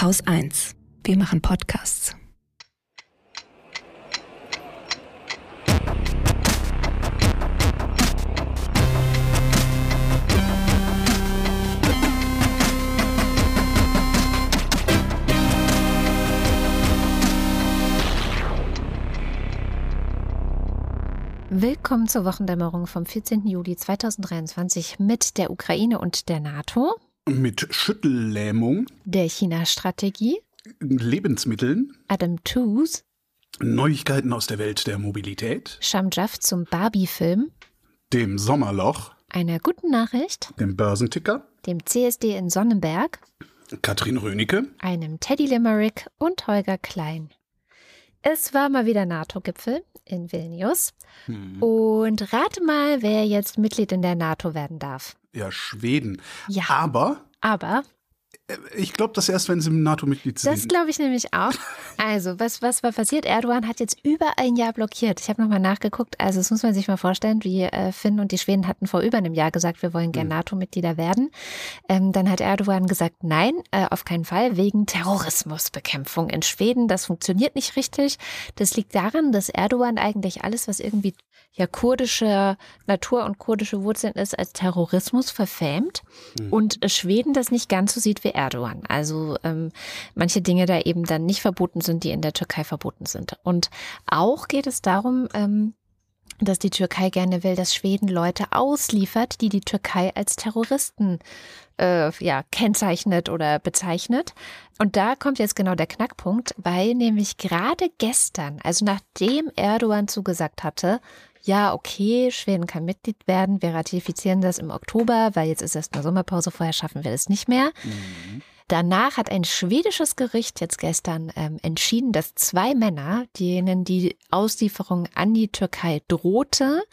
Haus 1. Wir machen Podcasts. Willkommen zur Wochendämmerung vom 14. Juli 2023 mit der Ukraine und der NATO, Mit Schüttellähmung, der China-Strategie, Lebensmitteln, Adam Tooze, Neuigkeiten aus der Welt der Mobilität, Shamjaf zum Barbie-Film, dem Sommerloch, einer guten Nachricht, dem Börsenticker, dem CSD in Sonnenberg, Katrin Rönecke, einem Teddy Limerick und Holger Klein. Es war mal wieder NATO-Gipfel in Vilnius. Und rate mal, wer jetzt Mitglied in der NATO werden darf. ja, Schweden. Ja. Aber Aber ich glaube das erst, wenn sie im NATO-Mitglied Das sind. glaube ich nämlich auch. Also, was, was war passiert? Erdogan hat jetzt über ein Jahr blockiert. Ich habe nochmal nachgeguckt. Also, das muss man sich mal vorstellen, wie äh, Finn und die Schweden hatten vor über einem Jahr gesagt, wir wollen gerne NATO-Mitglieder werden. Ähm, dann hat Erdogan gesagt, nein, äh, auf keinen Fall, wegen Terrorismusbekämpfung in Schweden. Das funktioniert nicht richtig. Das liegt daran, dass Erdogan eigentlich alles, was irgendwie ja kurdische Natur und kurdische Wurzeln ist, als Terrorismus verfämt und äh, Schweden das nicht ganz so sieht wie Erdogan. Also ähm, manche Dinge da eben dann nicht verboten sind, die in der Türkei verboten sind. Und auch geht es darum, ähm, dass die Türkei gerne will, dass Schweden Leute ausliefert, die die Türkei als Terroristen äh, ja, kennzeichnet oder bezeichnet. Und da kommt jetzt genau der Knackpunkt, weil nämlich gerade gestern, also nachdem Erdogan zugesagt hatte, ja, okay, Schweden kann Mitglied werden, wir ratifizieren das im Oktober, weil jetzt ist erstmal Sommerpause, vorher schaffen wir das nicht mehr. Danach hat ein schwedisches Gericht jetzt gestern ähm, entschieden, dass zwei Männer, denen die Auslieferung an die Türkei drohte,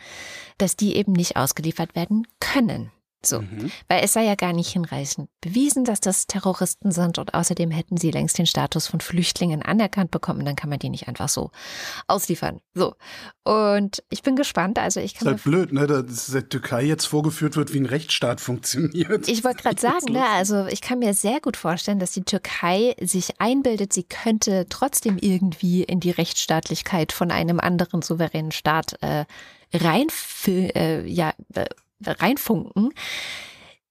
dass die eben nicht ausgeliefert werden können. So, weil es sei ja gar nicht hinreichend bewiesen, dass das Terroristen sind und außerdem hätten sie längst den Status von Flüchtlingen anerkannt bekommen, dann kann man die nicht einfach so ausliefern. So, und ich bin gespannt, also ich ist kann mir halt blöd, ne, dass der Türkei jetzt vorgeführt wird, wie ein Rechtsstaat funktioniert. Ich wollte gerade sagen, ne, also ich kann mir sehr gut vorstellen, dass die Türkei sich einbildet, sie könnte trotzdem irgendwie in die Rechtsstaatlichkeit von einem anderen souveränen Staat äh, rein, äh, ja, äh, reinfunken.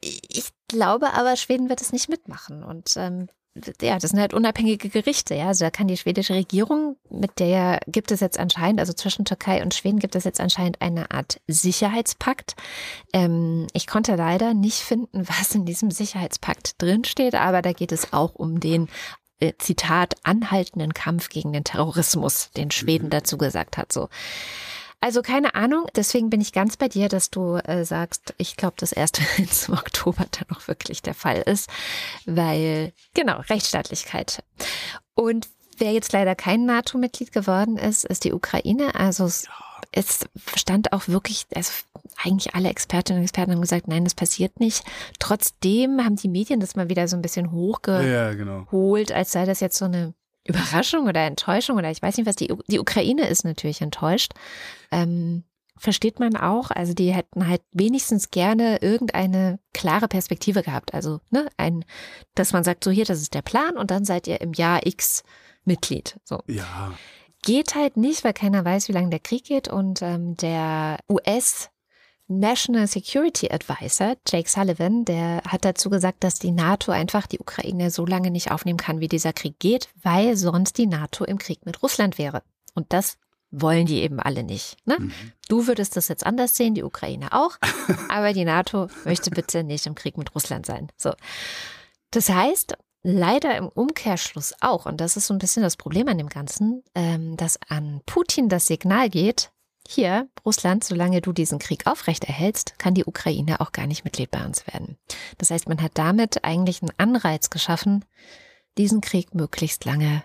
Ich glaube aber, Schweden wird es nicht mitmachen und ähm, ja, das sind halt unabhängige Gerichte, ja. Also da kann die schwedische Regierung, mit der gibt es jetzt anscheinend, also zwischen Türkei und Schweden gibt es jetzt anscheinend eine Art Sicherheitspakt. Ähm, ich konnte leider nicht finden, was in diesem Sicherheitspakt drinsteht, aber da geht es auch um den äh, Zitat anhaltenden Kampf gegen den Terrorismus, den Schweden dazu gesagt hat. So. Also keine Ahnung, deswegen bin ich ganz bei dir, dass du äh, sagst, ich glaube, das erste wenn es im Oktober dann auch wirklich der Fall ist, weil genau, Rechtsstaatlichkeit. Und wer jetzt leider kein NATO-Mitglied geworden ist, ist die Ukraine. Also es, es stand auch wirklich, also eigentlich alle Expertinnen und Experten haben gesagt, nein, das passiert nicht. Trotzdem haben die Medien das mal wieder so ein bisschen hochge ja, genau. als sei das jetzt so eine Überraschung oder Enttäuschung oder ich weiß nicht was. Die, die Ukraine ist natürlich enttäuscht. Ähm, versteht man auch. Also die hätten halt wenigstens gerne irgendeine klare Perspektive gehabt. Also, ne, ein, dass man sagt, so hier, das ist der Plan und dann seid ihr im Jahr X Mitglied. So. Ja, Geht halt nicht, weil keiner weiß, wie lange der Krieg geht und ähm, der US National Security Advisor Jake Sullivan, der hat dazu gesagt, dass die NATO einfach die Ukraine so lange nicht aufnehmen kann, wie dieser Krieg geht, weil sonst die NATO im Krieg mit Russland wäre. Und das wollen die eben alle nicht. Ne? Du würdest das jetzt anders sehen, die Ukraine auch, aber die NATO möchte bitte nicht im Krieg mit Russland sein. So. Das heißt, leider im Umkehrschluss auch, und das ist so ein bisschen das Problem an dem Ganzen, ähm, dass an Putin das Signal geht, hier, Russland, solange du diesen Krieg aufrechterhältst, kann die Ukraine auch gar nicht Mitglied bei uns werden. Das heißt, man hat damit eigentlich einen Anreiz geschaffen, diesen Krieg möglichst lange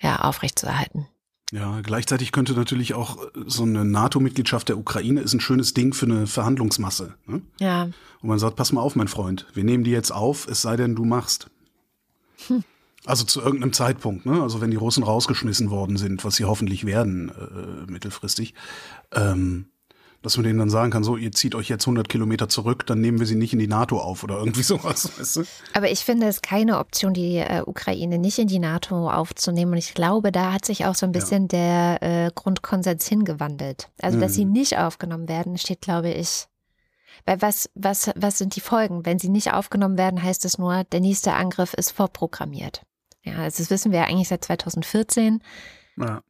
ja, aufrechtzuerhalten. Ja, gleichzeitig könnte natürlich auch äh, so eine NATO-Mitgliedschaft der Ukraine ist ein schönes Ding für eine Verhandlungsmasse. Ne? Ja, Und man sagt, pass mal auf, mein Freund, wir nehmen die jetzt auf, es sei denn, du machst. Also zu irgendeinem Zeitpunkt, ne? Also wenn die Russen rausgeschmissen worden sind, was sie hoffentlich werden, äh, mittelfristig, ähm, Dass man denen dann sagen kann, so, ihr zieht euch jetzt 100 Kilometer zurück, dann nehmen wir sie nicht in die NATO auf oder irgendwie sowas. Weißt du? Aber ich finde es keine Option, die äh, Ukraine nicht in die NATO aufzunehmen. Und ich glaube, da hat sich auch so ein bisschen ja. der äh, Grundkonsens hingewandelt. Also, dass mhm. sie nicht aufgenommen werden, steht, glaube ich, weil was, was, was sind die Folgen? Wenn sie nicht aufgenommen werden, heißt es nur, der nächste Angriff ist vorprogrammiert. Ja, also das wissen wir ja eigentlich seit 2014. Ja.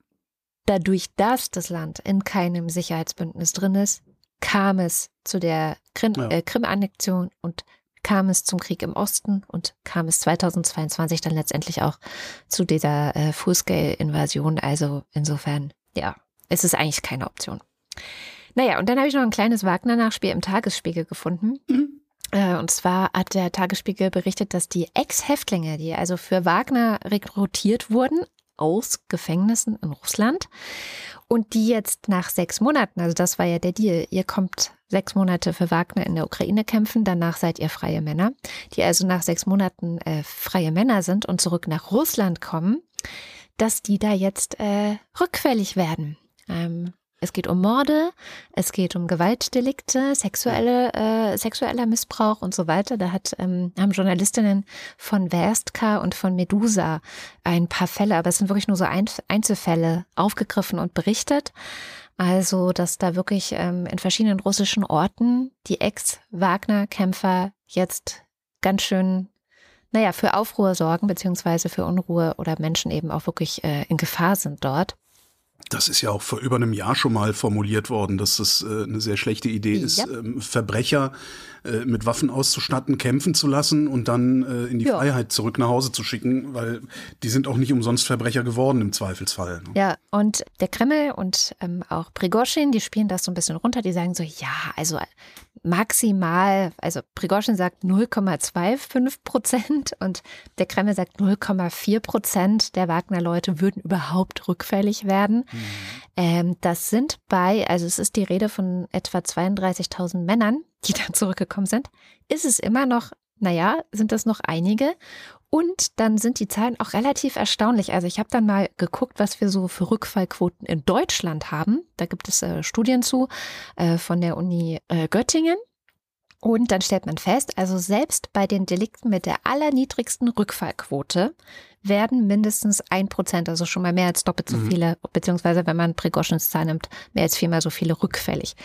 Dadurch, dass das Land in keinem Sicherheitsbündnis drin ist, kam es zu der Krim, ja. äh, Krim-Annexion und kam es zum Krieg im Osten und kam es 2022 dann letztendlich auch zu dieser äh, Full-Scale-Invasion. Also insofern, ja, es ist eigentlich keine Option. Naja, und dann habe ich noch ein kleines Wagner-Nachspiel im Tagesspiegel gefunden. Mhm. Äh, und zwar hat der Tagesspiegel berichtet, dass die Ex-Häftlinge, die also für Wagner rekrutiert wurden, aus Gefängnissen in Russland und die jetzt nach sechs Monaten, also das war ja der Deal, ihr kommt sechs Monate für Wagner in der Ukraine kämpfen, danach seid ihr freie Männer, die also nach sechs Monaten äh, freie Männer sind und zurück nach Russland kommen, dass die da jetzt äh, rückfällig werden. Ähm, es geht um Morde, es geht um Gewaltdelikte, sexuelle, äh, sexueller Missbrauch und so weiter. Da hat, ähm, haben Journalistinnen von Verstka und von Medusa ein paar Fälle, aber es sind wirklich nur so Einzelfälle aufgegriffen und berichtet. Also, dass da wirklich ähm, in verschiedenen russischen Orten die Ex-Wagner-Kämpfer jetzt ganz schön naja, für Aufruhr sorgen, beziehungsweise für Unruhe oder Menschen eben auch wirklich äh, in Gefahr sind dort. Das ist ja auch vor über einem Jahr schon mal formuliert worden, dass das äh, eine sehr schlechte Idee ja. ist, ähm, Verbrecher äh, mit Waffen auszustatten, kämpfen zu lassen und dann äh, in die ja. Freiheit zurück nach Hause zu schicken, weil die sind auch nicht umsonst Verbrecher geworden im Zweifelsfall. Ne? Ja, und der Kreml und ähm, auch Prigozhin, die spielen das so ein bisschen runter, die sagen so, ja, also maximal, also Prigozhin sagt 0,25 Prozent und der Kreml sagt 0,4 Prozent der Wagner-Leute würden überhaupt rückfällig werden. Mhm. Ähm, das sind bei, also es ist die Rede von etwa 32.000 Männern, die dann zurückgekommen sind. Ist es immer noch, naja, sind das noch einige? Und dann sind die Zahlen auch relativ erstaunlich. Also ich habe dann mal geguckt, was wir so für Rückfallquoten in Deutschland haben. Da gibt es äh, Studien zu äh, von der Uni äh, Göttingen. Und dann stellt man fest, also selbst bei den Delikten mit der allerniedrigsten Rückfallquote werden mindestens ein Prozent, also schon mal mehr als doppelt so mhm. viele, beziehungsweise wenn man Precautions Zahl nimmt, mehr als viermal so viele rückfällig.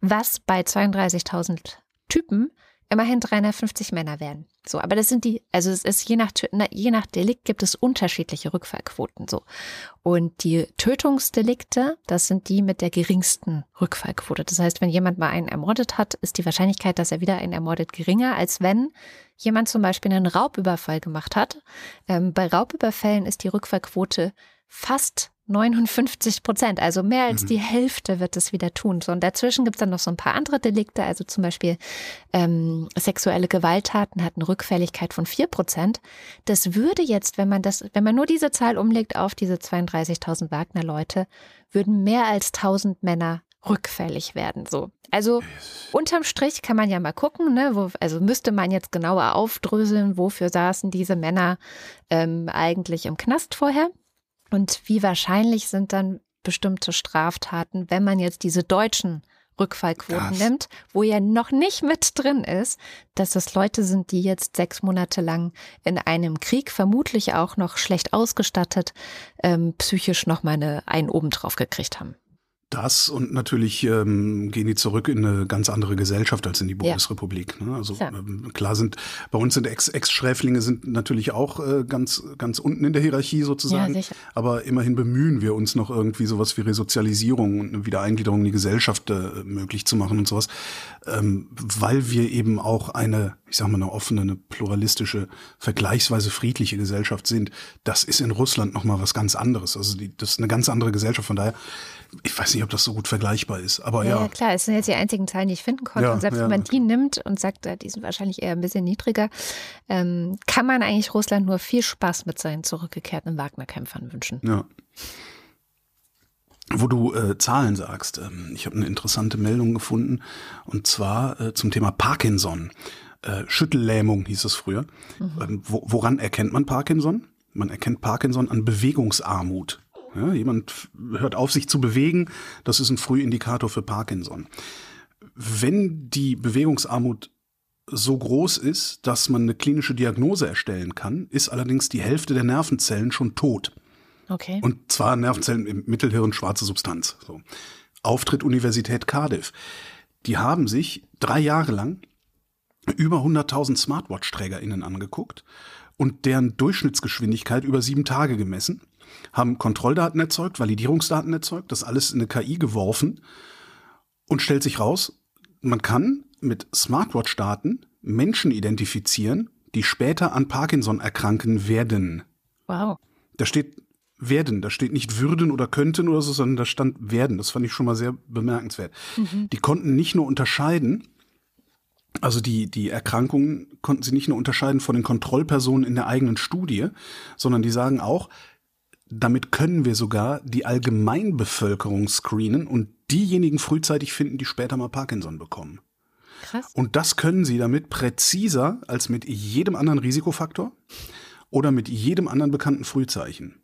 Was bei 32.000 Typen immerhin 350 Männer werden. So, aber das sind die, also es ist je nach, je nach Delikt gibt es unterschiedliche Rückfallquoten so. Und die Tötungsdelikte, das sind die mit der geringsten Rückfallquote. Das heißt, wenn jemand mal einen ermordet hat, ist die Wahrscheinlichkeit, dass er wieder einen ermordet, geringer, als wenn jemand zum Beispiel einen Raubüberfall gemacht hat. Ähm, bei Raubüberfällen ist die Rückfallquote fast 59 Prozent, also mehr als mhm. die Hälfte wird es wieder tun. So, und dazwischen gibt es dann noch so ein paar andere Delikte, also zum Beispiel ähm, sexuelle Gewalttaten hat eine Rückfälligkeit von 4 Prozent. Das würde jetzt, wenn man das, wenn man nur diese Zahl umlegt auf diese 32.000 Wagner-Leute, würden mehr als 1000 Männer rückfällig werden. So. Also unterm Strich kann man ja mal gucken, ne, wo, also müsste man jetzt genauer aufdröseln, wofür saßen diese Männer ähm, eigentlich im Knast vorher. Und wie wahrscheinlich sind dann bestimmte Straftaten, wenn man jetzt diese deutschen Rückfallquoten das. nimmt, wo ja noch nicht mit drin ist, dass das Leute sind, die jetzt sechs Monate lang in einem Krieg, vermutlich auch noch schlecht ausgestattet, ähm, psychisch noch mal eine, einen oben drauf gekriegt haben. Das und natürlich ähm, gehen die zurück in eine ganz andere Gesellschaft als in die Bundesrepublik. Ne? Also ja. ähm, klar sind bei uns sind Ex-Schräflinge sind natürlich auch äh, ganz ganz unten in der Hierarchie sozusagen. Ja, aber immerhin bemühen wir uns noch irgendwie sowas wie Resozialisierung und eine Wiedereingliederung in die Gesellschaft äh, möglich zu machen und sowas, ähm, weil wir eben auch eine ich sag mal, eine offene, eine pluralistische, vergleichsweise friedliche Gesellschaft sind, das ist in Russland nochmal was ganz anderes. Also die, das ist eine ganz andere Gesellschaft. Von daher, ich weiß nicht, ob das so gut vergleichbar ist, aber ja. Ja, klar, es sind jetzt die einzigen Zahlen, die ich finden konnte. Ja, und selbst ja. wenn man die nimmt und sagt, die sind wahrscheinlich eher ein bisschen niedriger, ähm, kann man eigentlich Russland nur viel Spaß mit seinen zurückgekehrten Wagner-Kämpfern wünschen. Ja. Wo du äh, Zahlen sagst, ähm, ich habe eine interessante Meldung gefunden und zwar äh, zum Thema Parkinson. Äh, Schüttellähmung hieß es früher. Mhm. Ähm, wo, woran erkennt man Parkinson? Man erkennt Parkinson an Bewegungsarmut. Ja, jemand hört auf, sich zu bewegen. Das ist ein Frühindikator für Parkinson. Wenn die Bewegungsarmut so groß ist, dass man eine klinische Diagnose erstellen kann, ist allerdings die Hälfte der Nervenzellen schon tot. Okay. Und zwar Nervenzellen im Mittelhirn, schwarze Substanz. So. Auftritt Universität Cardiff. Die haben sich drei Jahre lang über 100.000 Smartwatch-TrägerInnen angeguckt und deren Durchschnittsgeschwindigkeit über sieben Tage gemessen, haben Kontrolldaten erzeugt, Validierungsdaten erzeugt, das alles in eine KI geworfen und stellt sich raus, man kann mit Smartwatch-Daten Menschen identifizieren, die später an Parkinson erkranken werden. Wow. Da steht werden, da steht nicht würden oder könnten oder so, sondern da stand werden. Das fand ich schon mal sehr bemerkenswert. Mhm. Die konnten nicht nur unterscheiden, also die, die Erkrankungen konnten sie nicht nur unterscheiden von den Kontrollpersonen in der eigenen Studie, sondern die sagen auch, damit können wir sogar die Allgemeinbevölkerung screenen und diejenigen frühzeitig finden, die später mal Parkinson bekommen. Krass. Und das können sie damit präziser als mit jedem anderen Risikofaktor oder mit jedem anderen bekannten Frühzeichen.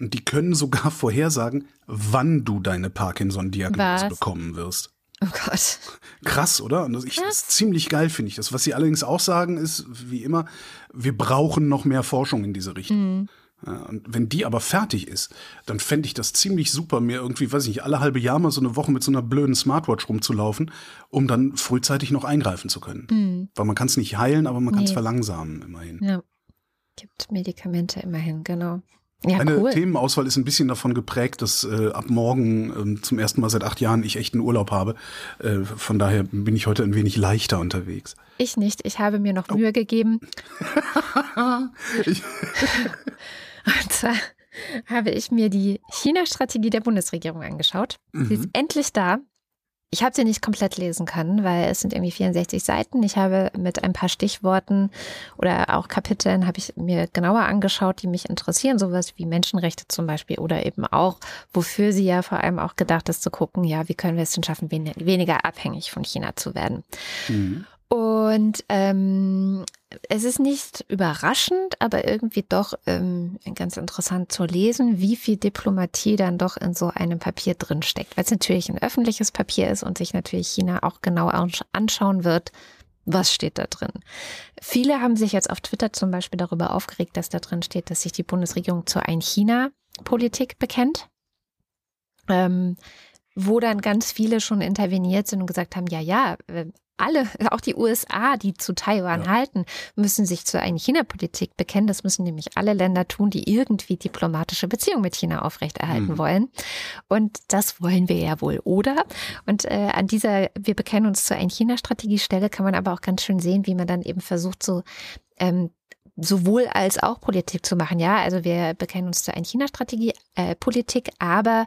Und die können sogar vorhersagen, wann du deine Parkinson-Diagnose bekommen wirst. Oh Gott. Krass, oder? Und das, ich, das ist ziemlich geil, finde ich das. Was sie allerdings auch sagen, ist, wie immer, wir brauchen noch mehr Forschung in diese Richtung. Mhm. Ja, und wenn die aber fertig ist, dann fände ich das ziemlich super, mir irgendwie, weiß ich nicht, alle halbe Jahr mal so eine Woche mit so einer blöden Smartwatch rumzulaufen, um dann frühzeitig noch eingreifen zu können. Mhm. Weil man kann es nicht heilen, aber man kann es verlangsamen, immerhin. Ja. Gibt Medikamente immerhin, genau. Ja, Meine cool. Themenauswahl ist ein bisschen davon geprägt, dass äh, ab morgen äh, zum ersten Mal seit acht Jahren ich echt einen Urlaub habe. Äh, von daher bin ich heute ein wenig leichter unterwegs. Ich nicht. Ich habe mir noch oh. Mühe gegeben. Und zwar habe ich mir die China-Strategie der Bundesregierung angeschaut. Mhm. Sie ist endlich da. Ich habe sie nicht komplett lesen können, weil es sind irgendwie 64 Seiten. Ich habe mit ein paar Stichworten oder auch Kapiteln habe ich mir genauer angeschaut, die mich interessieren, sowas wie Menschenrechte zum Beispiel oder eben auch, wofür sie ja vor allem auch gedacht ist, zu gucken, ja, wie können wir es denn schaffen, weniger abhängig von China zu werden. Mhm. Und ähm, es ist nicht überraschend, aber irgendwie doch ähm, ganz interessant zu lesen, wie viel Diplomatie dann doch in so einem Papier drin steckt. Weil es natürlich ein öffentliches Papier ist und sich natürlich China auch genau anschauen wird, was steht da drin. Viele haben sich jetzt auf Twitter zum Beispiel darüber aufgeregt, dass da drin steht, dass sich die Bundesregierung zur Ein-China-Politik bekennt. Ähm, wo dann ganz viele schon interveniert sind und gesagt haben, ja, ja, äh, alle, auch die USA, die zu Taiwan ja. halten, müssen sich zu einer China-Politik bekennen. Das müssen nämlich alle Länder tun, die irgendwie diplomatische Beziehungen mit China aufrechterhalten mhm. wollen. Und das wollen wir ja wohl, oder? Und äh, an dieser Wir bekennen uns zu einer China-Strategie-Stelle kann man aber auch ganz schön sehen, wie man dann eben versucht, so ähm, sowohl als auch Politik zu machen. Ja, also wir bekennen uns zu einer China-Strategie, äh, Politik, aber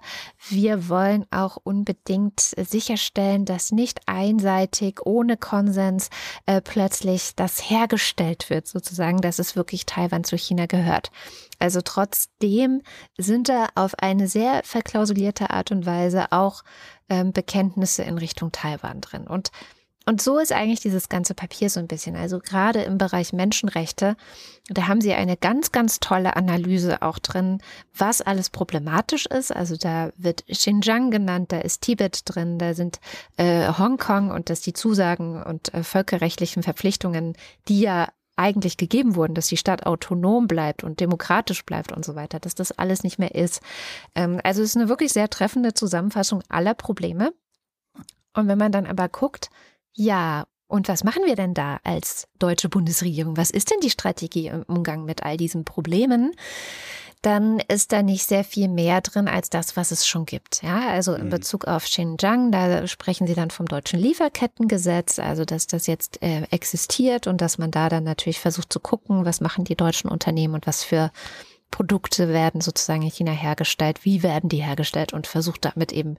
wir wollen auch unbedingt sicherstellen, dass nicht einseitig, ohne Konsens äh, plötzlich das hergestellt wird, sozusagen, dass es wirklich Taiwan zu China gehört. Also trotzdem sind da auf eine sehr verklausulierte Art und Weise auch ähm, Bekenntnisse in Richtung Taiwan drin. Und und so ist eigentlich dieses ganze Papier so ein bisschen. Also gerade im Bereich Menschenrechte, da haben sie eine ganz, ganz tolle Analyse auch drin, was alles problematisch ist. Also da wird Xinjiang genannt, da ist Tibet drin, da sind äh, Hongkong und dass die Zusagen und äh, völkerrechtlichen Verpflichtungen, die ja eigentlich gegeben wurden, dass die Stadt autonom bleibt und demokratisch bleibt und so weiter, dass das alles nicht mehr ist. Ähm, also es ist eine wirklich sehr treffende Zusammenfassung aller Probleme. Und wenn man dann aber guckt, ja, und was machen wir denn da als deutsche Bundesregierung? Was ist denn die Strategie im Umgang mit all diesen Problemen? Dann ist da nicht sehr viel mehr drin als das, was es schon gibt. Ja, also in mhm. Bezug auf Xinjiang, da sprechen Sie dann vom deutschen Lieferkettengesetz, also dass das jetzt äh, existiert und dass man da dann natürlich versucht zu gucken, was machen die deutschen Unternehmen und was für Produkte werden sozusagen in China hergestellt, wie werden die hergestellt und versucht damit eben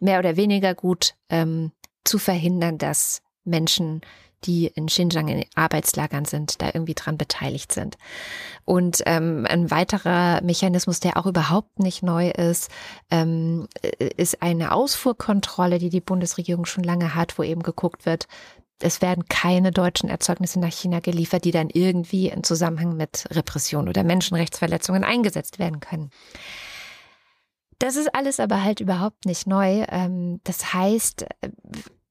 mehr oder weniger gut ähm, zu verhindern, dass Menschen, die in Xinjiang in Arbeitslagern sind, da irgendwie dran beteiligt sind. Und ähm, ein weiterer Mechanismus, der auch überhaupt nicht neu ist, ähm, ist eine Ausfuhrkontrolle, die die Bundesregierung schon lange hat, wo eben geguckt wird, es werden keine deutschen Erzeugnisse nach China geliefert, die dann irgendwie in Zusammenhang mit Repression oder Menschenrechtsverletzungen eingesetzt werden können. Das ist alles aber halt überhaupt nicht neu. Ähm, das heißt, äh,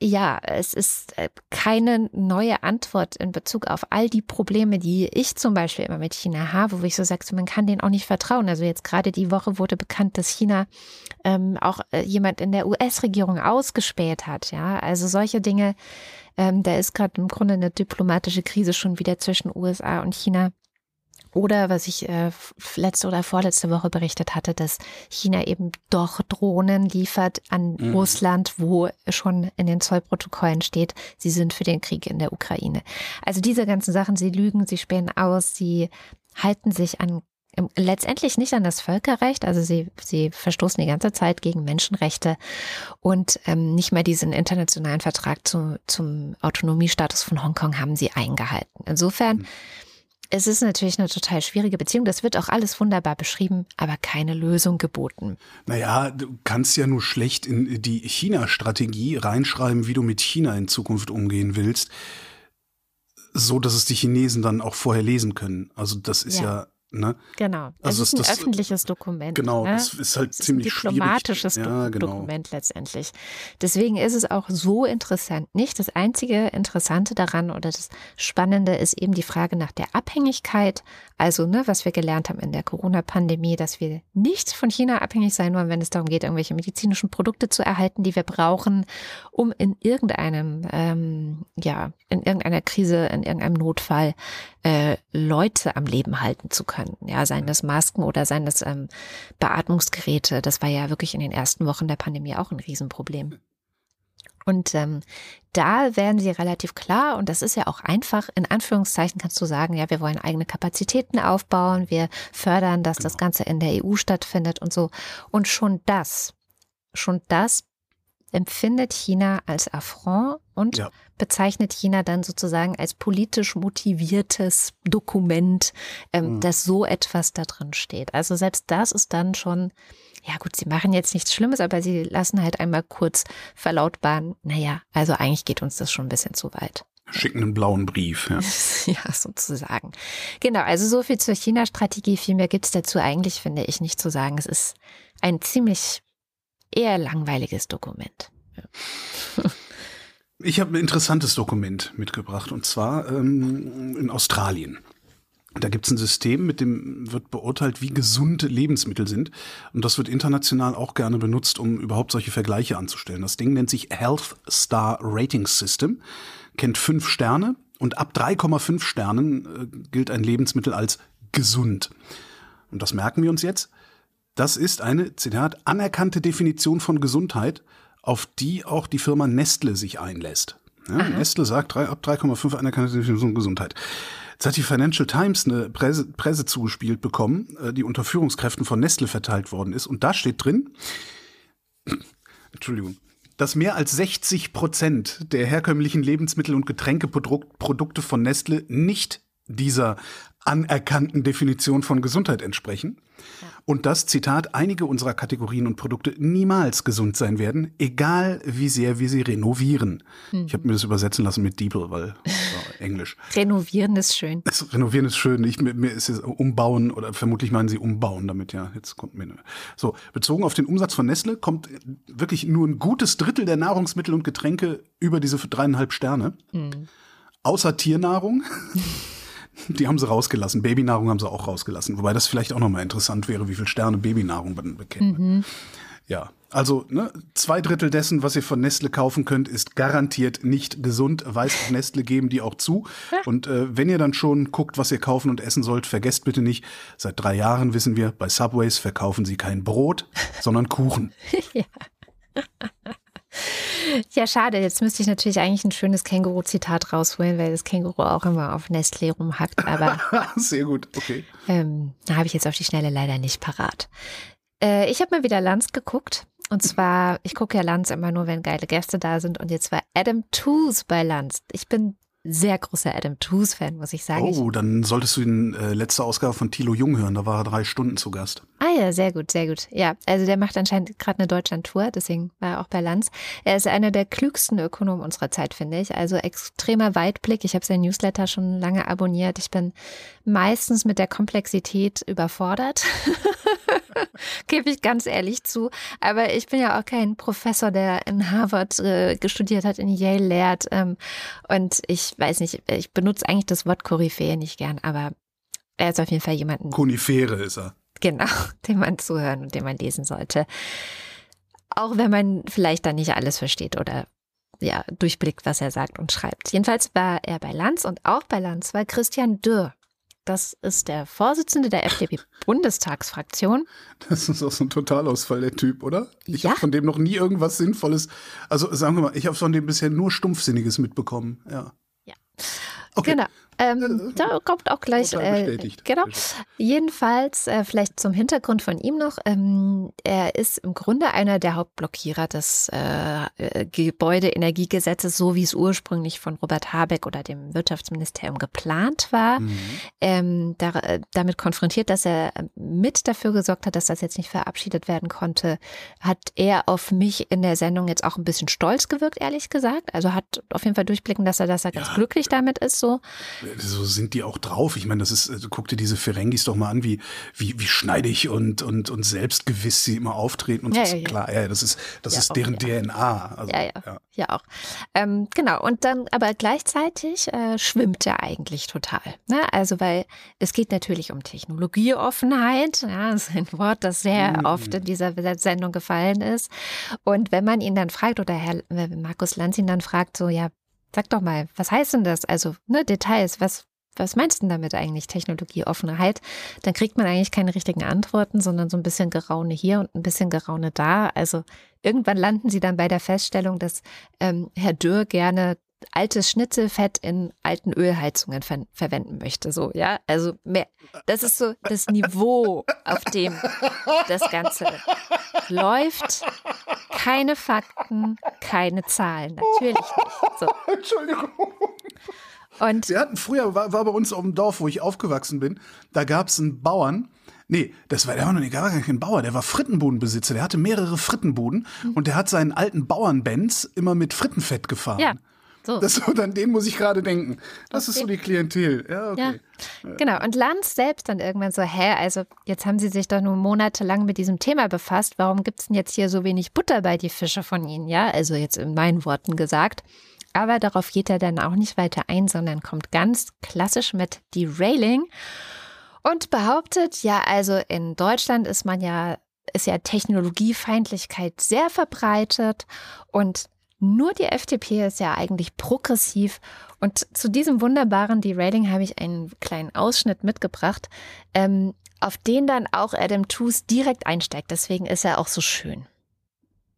ja, es ist äh, keine neue Antwort in Bezug auf all die Probleme, die ich zum Beispiel immer mit China habe, wo ich so sage, man kann denen auch nicht vertrauen. Also jetzt gerade die Woche wurde bekannt, dass China ähm, auch äh, jemand in der US-Regierung ausgespäht hat. Ja, also solche Dinge. Ähm, da ist gerade im Grunde eine diplomatische Krise schon wieder zwischen USA und China. Oder was ich äh, letzte oder vorletzte Woche berichtet hatte, dass China eben doch Drohnen liefert an mhm. Russland, wo schon in den Zollprotokollen steht, sie sind für den Krieg in der Ukraine. Also diese ganzen Sachen, sie lügen, sie spähen aus, sie halten sich an letztendlich nicht an das Völkerrecht, also sie, sie verstoßen die ganze Zeit gegen Menschenrechte und ähm, nicht mehr diesen internationalen Vertrag zu, zum Autonomiestatus von Hongkong haben sie eingehalten. Insofern mhm es ist natürlich eine total schwierige Beziehung. Das wird auch alles wunderbar beschrieben, aber keine Lösung geboten. Naja, du kannst ja nur schlecht in die China-Strategie reinschreiben, wie du mit China in Zukunft umgehen willst, so dass es die Chinesen dann auch vorher lesen können. Also das ist ja, ja Ne? Genau. Also es ist ein das, öffentliches Dokument. Genau, ne? das ist halt es ziemlich ist ein diplomatisches ja, genau. Dokument letztendlich. Deswegen ist es auch so interessant. Nicht das einzige Interessante daran oder das Spannende ist eben die Frage nach der Abhängigkeit. Also, ne, was wir gelernt haben in der Corona-Pandemie, dass wir nicht von China abhängig sein wollen, wenn es darum geht, irgendwelche medizinischen Produkte zu erhalten, die wir brauchen, um in irgendeinem, ähm, ja, in irgendeiner Krise, in irgendeinem Notfall äh, Leute am Leben halten zu können. Ja, seien das Masken oder seien das ähm, Beatmungsgeräte. Das war ja wirklich in den ersten Wochen der Pandemie auch ein Riesenproblem. Und ähm, da werden sie relativ klar, und das ist ja auch einfach, in Anführungszeichen kannst du sagen, ja, wir wollen eigene Kapazitäten aufbauen, wir fördern, dass das genau. Ganze in der EU stattfindet und so. Und schon das, schon das empfindet China als Affront und ja. bezeichnet China dann sozusagen als politisch motiviertes Dokument, ähm, mhm. dass so etwas da drin steht. Also selbst das ist dann schon, ja gut, sie machen jetzt nichts Schlimmes, aber sie lassen halt einmal kurz verlautbaren, naja, also eigentlich geht uns das schon ein bisschen zu weit. Schicken einen blauen Brief. Ja, ja sozusagen. Genau, also so viel zur China-Strategie. Viel mehr gibt es dazu eigentlich, finde ich, nicht zu sagen. Es ist ein ziemlich eher langweiliges Dokument. Ja. Ich habe ein interessantes Dokument mitgebracht und zwar ähm, in Australien. Da gibt es ein System, mit dem wird beurteilt, wie gesund Lebensmittel sind. Und das wird international auch gerne benutzt, um überhaupt solche Vergleiche anzustellen. Das Ding nennt sich Health Star Rating System, kennt fünf Sterne und ab 3,5 Sternen äh, gilt ein Lebensmittel als gesund. Und das merken wir uns jetzt. Das ist eine, Zitat, anerkannte Definition von Gesundheit, auf die auch die Firma Nestle sich einlässt. Ja, Nestle sagt drei, ab 3,5 anerkannte Definition von Gesundheit. Jetzt hat die Financial Times eine Presse, Presse zugespielt bekommen, äh, die unter Führungskräften von Nestle verteilt worden ist. Und da steht drin, Entschuldigung, dass mehr als 60 Prozent der herkömmlichen Lebensmittel- und Getränkeprodukte von Nestle nicht dieser anerkannten Definition von Gesundheit entsprechen. Ja. Und dass, Zitat, einige unserer Kategorien und Produkte niemals gesund sein werden, egal wie sehr wir sie renovieren. Hm. Ich habe mir das übersetzen lassen mit Diebel, weil Englisch. renovieren ist schön. Das, renovieren ist schön. Ich, mir ist es umbauen oder vermutlich meinen sie umbauen damit, ja. Jetzt kommt mir. So, bezogen auf den Umsatz von Nestle kommt wirklich nur ein gutes Drittel der Nahrungsmittel und Getränke über diese dreieinhalb Sterne. Hm. Außer Tiernahrung. Die haben sie rausgelassen. Babynahrung haben sie auch rausgelassen. Wobei das vielleicht auch nochmal interessant wäre, wie viel Sterne Babynahrung man bekennt. Mhm. Ja, also ne, zwei Drittel dessen, was ihr von Nestle kaufen könnt, ist garantiert nicht gesund. Weiß auch Nestle geben die auch zu. Und äh, wenn ihr dann schon guckt, was ihr kaufen und essen sollt, vergesst bitte nicht, seit drei Jahren wissen wir, bei Subways verkaufen sie kein Brot, sondern Kuchen. ja. Ja, schade. Jetzt müsste ich natürlich eigentlich ein schönes Känguru-Zitat rausholen, weil das Känguru auch immer auf Nestlé rumhackt. Aber sehr gut, okay. Ähm, da habe ich jetzt auf die Schnelle leider nicht parat. Äh, ich habe mal wieder Lanz geguckt. Und zwar, ich gucke ja Lanz immer nur, wenn geile Gäste da sind. Und jetzt war Adam Tooze bei Lanz. Ich bin sehr großer Adam Tooze-Fan, muss ich sagen. Oh, dann solltest du die äh, letzte Ausgabe von Thilo Jung hören. Da war er drei Stunden zu Gast. Ah ja, sehr gut, sehr gut. Ja, also der macht anscheinend gerade eine Deutschland-Tour, deswegen war er auch bei Lanz. Er ist einer der klügsten Ökonomen unserer Zeit, finde ich. Also extremer Weitblick. Ich habe sein Newsletter schon lange abonniert. Ich bin meistens mit der Komplexität überfordert. Gebe ich ganz ehrlich zu. Aber ich bin ja auch kein Professor, der in Harvard äh, studiert hat, in Yale lehrt. Ähm, und ich weiß nicht, ich benutze eigentlich das Wort Koryphäe nicht gern, aber er ist auf jeden Fall jemanden. Konifere ist er. Genau, dem man zuhören und dem man lesen sollte. Auch wenn man vielleicht dann nicht alles versteht oder ja, durchblickt, was er sagt und schreibt. Jedenfalls war er bei Lanz und auch bei Lanz war Christian Dürr. Das ist der Vorsitzende der FDP-Bundestagsfraktion. Das ist auch so ein Totalausfall, der Typ, oder? Ich ja. habe von dem noch nie irgendwas Sinnvolles. Also sagen wir mal, ich habe von dem bisher nur Stumpfsinniges mitbekommen. Ja. Ja. Okay. Genau. Ähm, da kommt auch gleich. Äh, genau. Jedenfalls, äh, vielleicht zum Hintergrund von ihm noch. Ähm, er ist im Grunde einer der Hauptblockierer des äh, äh, Gebäudeenergiegesetzes, so wie es ursprünglich von Robert Habeck oder dem Wirtschaftsministerium geplant war. Mhm. Ähm, da, äh, damit konfrontiert, dass er mit dafür gesorgt hat, dass das jetzt nicht verabschiedet werden konnte, hat er auf mich in der Sendung jetzt auch ein bisschen stolz gewirkt, ehrlich gesagt. Also hat auf jeden Fall durchblicken, dass er, dass er ja. ganz glücklich damit ist. So so sind die auch drauf. Ich meine, das ist, also guck dir diese Ferengis doch mal an, wie, wie, wie schneidig und, und, und selbstgewiss sie immer auftreten. Und ja, ja, klar, ja, das ist, das ist deren DNA. Also, ja, ja, ja, auch. Ähm, genau. Und dann, aber gleichzeitig äh, schwimmt er eigentlich total. Ne? Also, weil es geht natürlich um Technologieoffenheit. Ja, das ist ein Wort, das sehr mhm. oft in dieser Sendung gefallen ist. Und wenn man ihn dann fragt, oder Herr Markus Lanz ihn dann fragt, so, ja, Sag doch mal, was heißt denn das? Also, ne, Details, was, was meinst du denn damit eigentlich, Technologieoffenheit? Dann kriegt man eigentlich keine richtigen Antworten, sondern so ein bisschen Geraune hier und ein bisschen Geraune da. Also irgendwann landen sie dann bei der Feststellung, dass ähm, Herr Dürr gerne altes Schnitzelfett in alten Ölheizungen ver verwenden möchte. So, ja. Also mehr, das ist so das Niveau, auf dem das Ganze läuft. Keine Fakten, keine Zahlen. Natürlich nicht. So. Entschuldigung. Und Wir hatten früher, war, war bei uns auf dem Dorf, wo ich aufgewachsen bin, da gab es einen Bauern, Nee, das war, der war noch nicht, gar kein Bauer, der war Frittenbudenbesitzer, der hatte mehrere Frittenbuden mhm. und der hat seinen alten Bauernbenz immer mit Frittenfett gefahren. Ja. So. Das, und an den muss ich gerade denken. Das okay. ist so die Klientel. Ja, okay. Ja. Genau. Und Lanz selbst dann irgendwann so, hä, also jetzt haben Sie sich doch nur monatelang mit diesem Thema befasst. Warum gibt es denn jetzt hier so wenig Butter bei die Fische von Ihnen? Ja, also jetzt in meinen Worten gesagt. Aber darauf geht er dann auch nicht weiter ein, sondern kommt ganz klassisch mit Derailing und behauptet, ja, also in Deutschland ist man ja ist ja Technologiefeindlichkeit sehr verbreitet und nur die FDP ist ja eigentlich progressiv. Und zu diesem wunderbaren Derailing habe ich einen kleinen Ausschnitt mitgebracht, ähm, auf den dann auch Adam Tooze direkt einsteigt. Deswegen ist er auch so schön.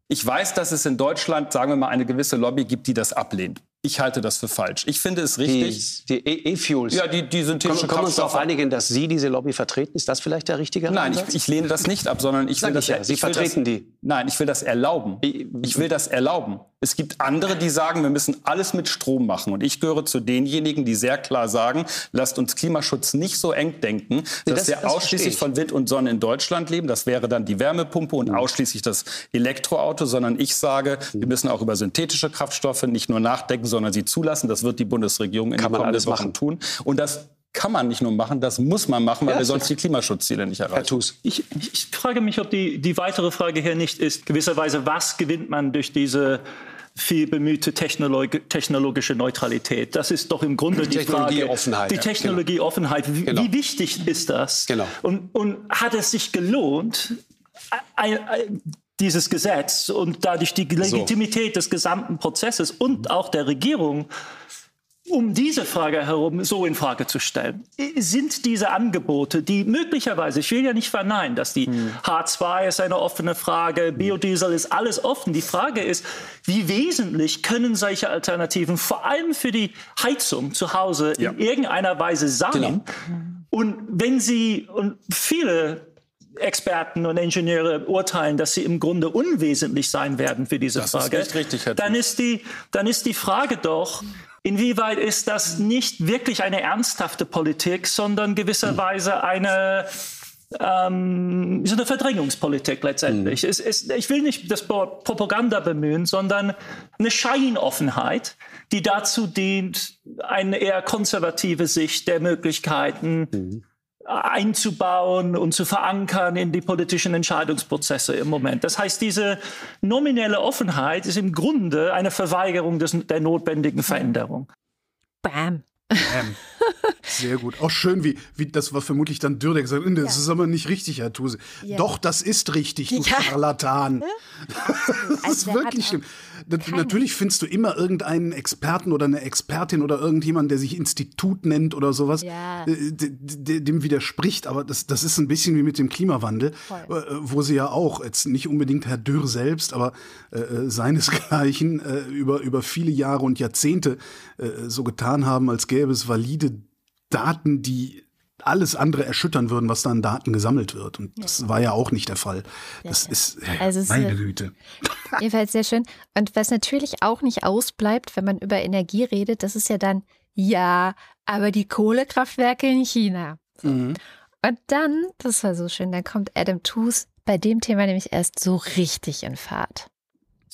Ich weiß, dass es in Deutschland, sagen wir mal, eine gewisse Lobby gibt, die das ablehnt. Ich halte das für falsch. Ich finde es richtig. Die E-Fuels. ja, die, die synthetischen Können wir uns darauf einigen, dass Sie diese Lobby vertreten? Ist das vielleicht der richtige Nein, ich, ich, lehne das nicht ab, sondern ich will das. Ja. Sie vertreten das, die. Nein, ich will das erlauben. Ich will das erlauben. Es gibt andere, die sagen, wir müssen alles mit Strom machen. Und ich gehöre zu denjenigen, die sehr klar sagen, lasst uns Klimaschutz nicht so eng denken, dass das, wir das ausschließlich von Wind und Sonne in Deutschland leben. Das wäre dann die Wärmepumpe und mhm. ausschließlich das Elektroauto, sondern ich sage, mhm. wir müssen auch über synthetische Kraftstoffe nicht nur nachdenken, sondern sie zulassen. Das wird die Bundesregierung in Kann den kommenden Wochen tun. Und das kann man nicht nur machen, das muss man machen, weil ja, wir sonst die Klimaschutzziele nicht erreichen. Herr Tus. Ich, ich frage mich, ob die, die weitere Frage hier nicht ist, gewisserweise, was gewinnt man durch diese viel bemühte Technologi technologische Neutralität. Das ist doch im Grunde die Frage. Technologieoffenheit. Die Technologieoffenheit. Wie, genau. wie wichtig ist das? Genau. Und, und hat es sich gelohnt, ein, ein, dieses Gesetz und dadurch die Legitimität so. des gesamten Prozesses und auch der Regierung um diese Frage herum so in Frage zu stellen. Sind diese Angebote, die möglicherweise, ich will ja nicht verneinen, dass die hm. H2 ist eine offene Frage, hm. Biodiesel ist alles offen. Die Frage ist, wie wesentlich können solche Alternativen vor allem für die Heizung zu Hause ja. in irgendeiner Weise sein? Genau. Und wenn sie, und viele Experten und Ingenieure urteilen, dass sie im Grunde unwesentlich sein werden für diese das Frage, ist richtig, dann ist die, dann ist die Frage doch, Inwieweit ist das nicht wirklich eine ernsthafte Politik, sondern gewisserweise eine ähm, so eine Verdrängungspolitik letztendlich. Mhm. Es, es, ich will nicht das Wort Propaganda bemühen, sondern eine Scheinoffenheit, die dazu dient, eine eher konservative Sicht der Möglichkeiten mhm. Einzubauen und zu verankern in die politischen Entscheidungsprozesse im Moment. Das heißt, diese nominelle Offenheit ist im Grunde eine Verweigerung des, der notwendigen Veränderung. Bam. Ähm, sehr gut. Auch schön, wie, wie das war vermutlich dann Dürr, der gesagt hat, das ja. ist aber nicht richtig, Herr Tuse. Ja. Doch, das ist richtig, du ja. Scharlatan. das ist also wirklich schlimm. Natürlich findest du immer irgendeinen Experten oder eine Expertin oder irgendjemand, der sich Institut nennt oder sowas, ja. Äh, dem widerspricht. Aber das, das ist ein bisschen wie mit dem Klimawandel, Voll. Äh, wo sie ja auch, jetzt nicht unbedingt Herr Dürr selbst, aber äh, äh seinesgleichen äh, über, über viele Jahre und Jahrzehnte äh, so getan haben, als gäbe es valide Daten, die alles andere erschüttern würden, was da an Daten gesammelt wird. Und das ja. war ja auch nicht der Fall. Das ja. ist, äh, also meine Güte. Jedenfalls sehr schön. Und was natürlich auch nicht ausbleibt, wenn man über Energie redet, das ist ja dann, ja, aber die Kohlekraftwerke in China. So. Mhm. Und dann, das war so schön, dann kommt Adam Tooze bei dem Thema nämlich erst so richtig in Fahrt.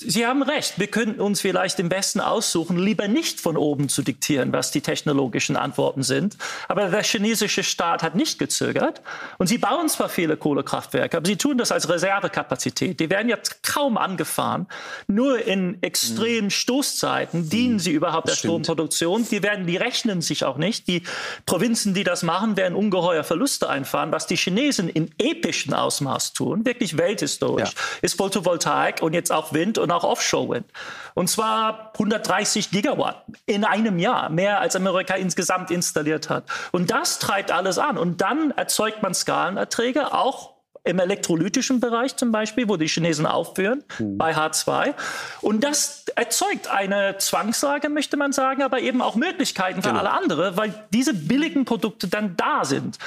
Sie haben recht. Wir könnten uns vielleicht im Besten aussuchen, lieber nicht von oben zu diktieren, was die technologischen Antworten sind. Aber der chinesische Staat hat nicht gezögert. Und sie bauen zwar viele Kohlekraftwerke, aber sie tun das als Reservekapazität. Die werden jetzt kaum angefahren. Nur in extremen mhm. Stoßzeiten dienen mhm. sie überhaupt der Stromproduktion. Die werden, die rechnen sich auch nicht. Die Provinzen, die das machen, werden ungeheuer Verluste einfahren. Was die Chinesen in epischen Ausmaß tun, wirklich welthistorisch, ja. ist Photovoltaik und jetzt auch Wind und und auch Offshore-Wind. Und zwar 130 Gigawatt in einem Jahr, mehr als Amerika insgesamt installiert hat. Und das treibt alles an. Und dann erzeugt man Skalenerträge, auch im elektrolytischen Bereich zum Beispiel, wo die Chinesen aufführen, mhm. bei H2. Und das erzeugt eine Zwangslage, möchte man sagen, aber eben auch Möglichkeiten für genau. alle andere, weil diese billigen Produkte dann da sind.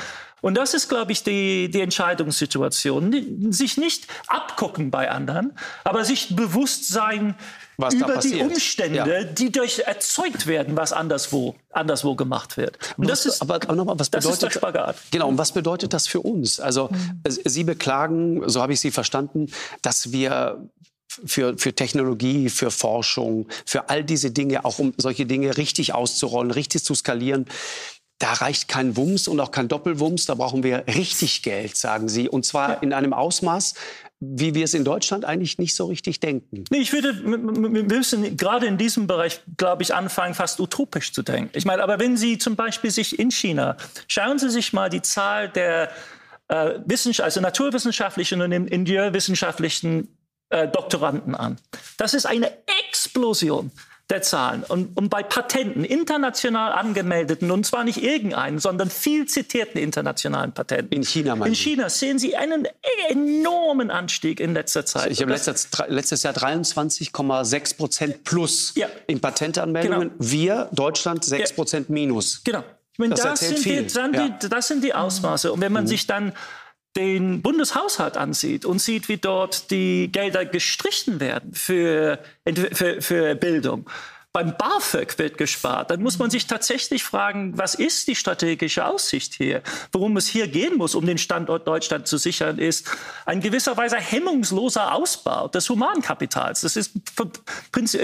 Und das ist, glaube ich, die, die Entscheidungssituation. Sich nicht abgucken bei anderen, aber sich bewusst sein was über die Umstände, ja. die durch erzeugt werden, was anderswo, anderswo gemacht wird. Und was, das ist, aber, aber mal, was bedeutet, das ist der Spagat. Genau, und was bedeutet das für uns? Also mhm. Sie beklagen, so habe ich Sie verstanden, dass wir für, für Technologie, für Forschung, für all diese Dinge, auch um solche Dinge richtig auszurollen, richtig zu skalieren, da reicht kein Wumms und auch kein Doppelwumms. Da brauchen wir richtig Geld, sagen Sie. Und zwar in einem Ausmaß, wie wir es in Deutschland eigentlich nicht so richtig denken. Nee, ich würde, wir müssen gerade in diesem Bereich, glaube ich, anfangen, fast utopisch zu denken. Ich meine, aber wenn Sie zum Beispiel sich in China, schauen Sie sich mal die Zahl der äh, also naturwissenschaftlichen und ingenieurwissenschaftlichen äh, Doktoranden an. Das ist eine Explosion der Zahlen. Und, und bei Patenten, international angemeldeten, und zwar nicht irgendeinen, sondern viel zitierten internationalen Patenten. In China, In China sehen Sie einen enormen Anstieg in letzter Zeit. Ich habe letztes, letztes Jahr 23,6 Prozent plus ja. in Patentanmeldungen. Genau. Wir, Deutschland, 6 Prozent ja. minus. Genau. Ich meine, das, das, sind die, die, das sind die Ausmaße. Und wenn man mhm. sich dann den Bundeshaushalt ansieht und sieht, wie dort die Gelder gestrichen werden für, für, für Bildung, beim BAföG wird gespart. Dann muss man sich tatsächlich fragen, was ist die strategische Aussicht hier? Worum es hier gehen muss, um den Standort Deutschland zu sichern, ist ein gewisserweise hemmungsloser Ausbau des Humankapitals. Das ist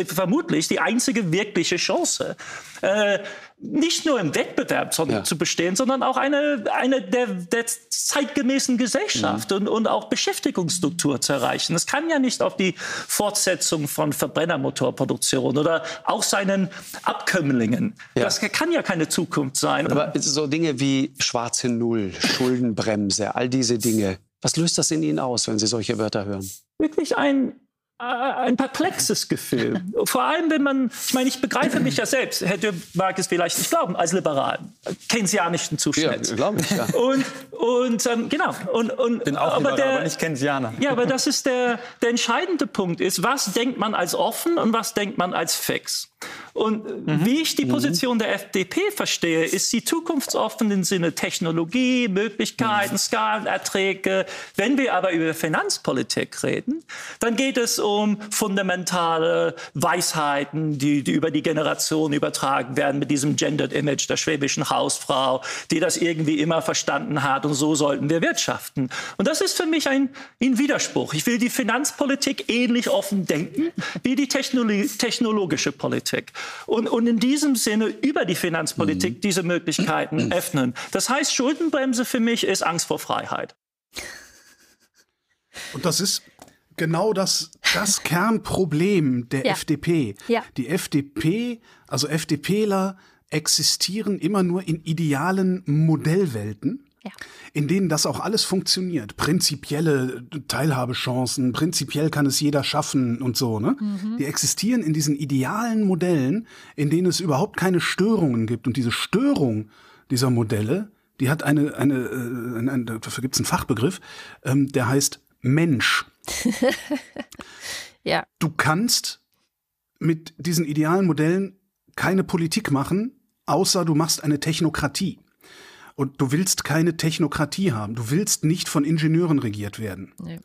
vermutlich die einzige wirkliche Chance. Äh, nicht nur im Wettbewerb ja. zu bestehen, sondern auch eine, eine der, der zeitgemäßen Gesellschaft mhm. und, und auch Beschäftigungsstruktur zu erreichen. Es kann ja nicht auf die Fortsetzung von Verbrennermotorproduktion oder auch seinen Abkömmlingen. Ja. Das kann ja keine Zukunft sein. Aber so Dinge wie schwarze Null, Schuldenbremse, all diese Dinge, was löst das in Ihnen aus, wenn Sie solche Wörter hören? Wirklich ein ein perplexes Gefühl. Vor allem, wenn man, ich meine, ich begreife mich ja selbst, Herr Dürr mag es vielleicht nicht glauben, als liberal, keynesianischen Zuschnitt. Ja, glaube ich, ja. Und, und ähm, genau. Und, und, Bin auch aber, liberal, der, aber nicht Keynesianer. Ja, aber das ist der, der entscheidende Punkt ist, was denkt man als offen und was denkt man als fix? Und mhm. wie ich die mhm. Position mhm. der FDP verstehe, ist sie zukunftsoffen im Sinne Technologie, Möglichkeiten, mhm. Skalenerträge. Wenn wir aber über Finanzpolitik reden, dann geht es um fundamentale Weisheiten, die, die über die Generation übertragen werden mit diesem Gendered Image der schwäbischen Hausfrau, die das irgendwie immer verstanden hat und so sollten wir wirtschaften. Und das ist für mich ein, ein Widerspruch. Ich will die Finanzpolitik ähnlich offen denken wie die Technologie, technologische Politik. Und, und in diesem Sinne über die Finanzpolitik mhm. diese Möglichkeiten öffnen. Das heißt, Schuldenbremse für mich ist Angst vor Freiheit. Und das ist genau das, das Kernproblem der ja. FDP. Ja. Die FDP, also FDPler existieren immer nur in idealen Modellwelten. Ja. in denen das auch alles funktioniert. Prinzipielle Teilhabechancen, prinzipiell kann es jeder schaffen und so. Ne? Mhm. Die existieren in diesen idealen Modellen, in denen es überhaupt keine Störungen gibt. Und diese Störung dieser Modelle, die hat eine, eine, äh, eine, eine dafür gibt es einen Fachbegriff, ähm, der heißt Mensch. ja. Du kannst mit diesen idealen Modellen keine Politik machen, außer du machst eine Technokratie. Und du willst keine Technokratie haben. Du willst nicht von Ingenieuren regiert werden. Nee.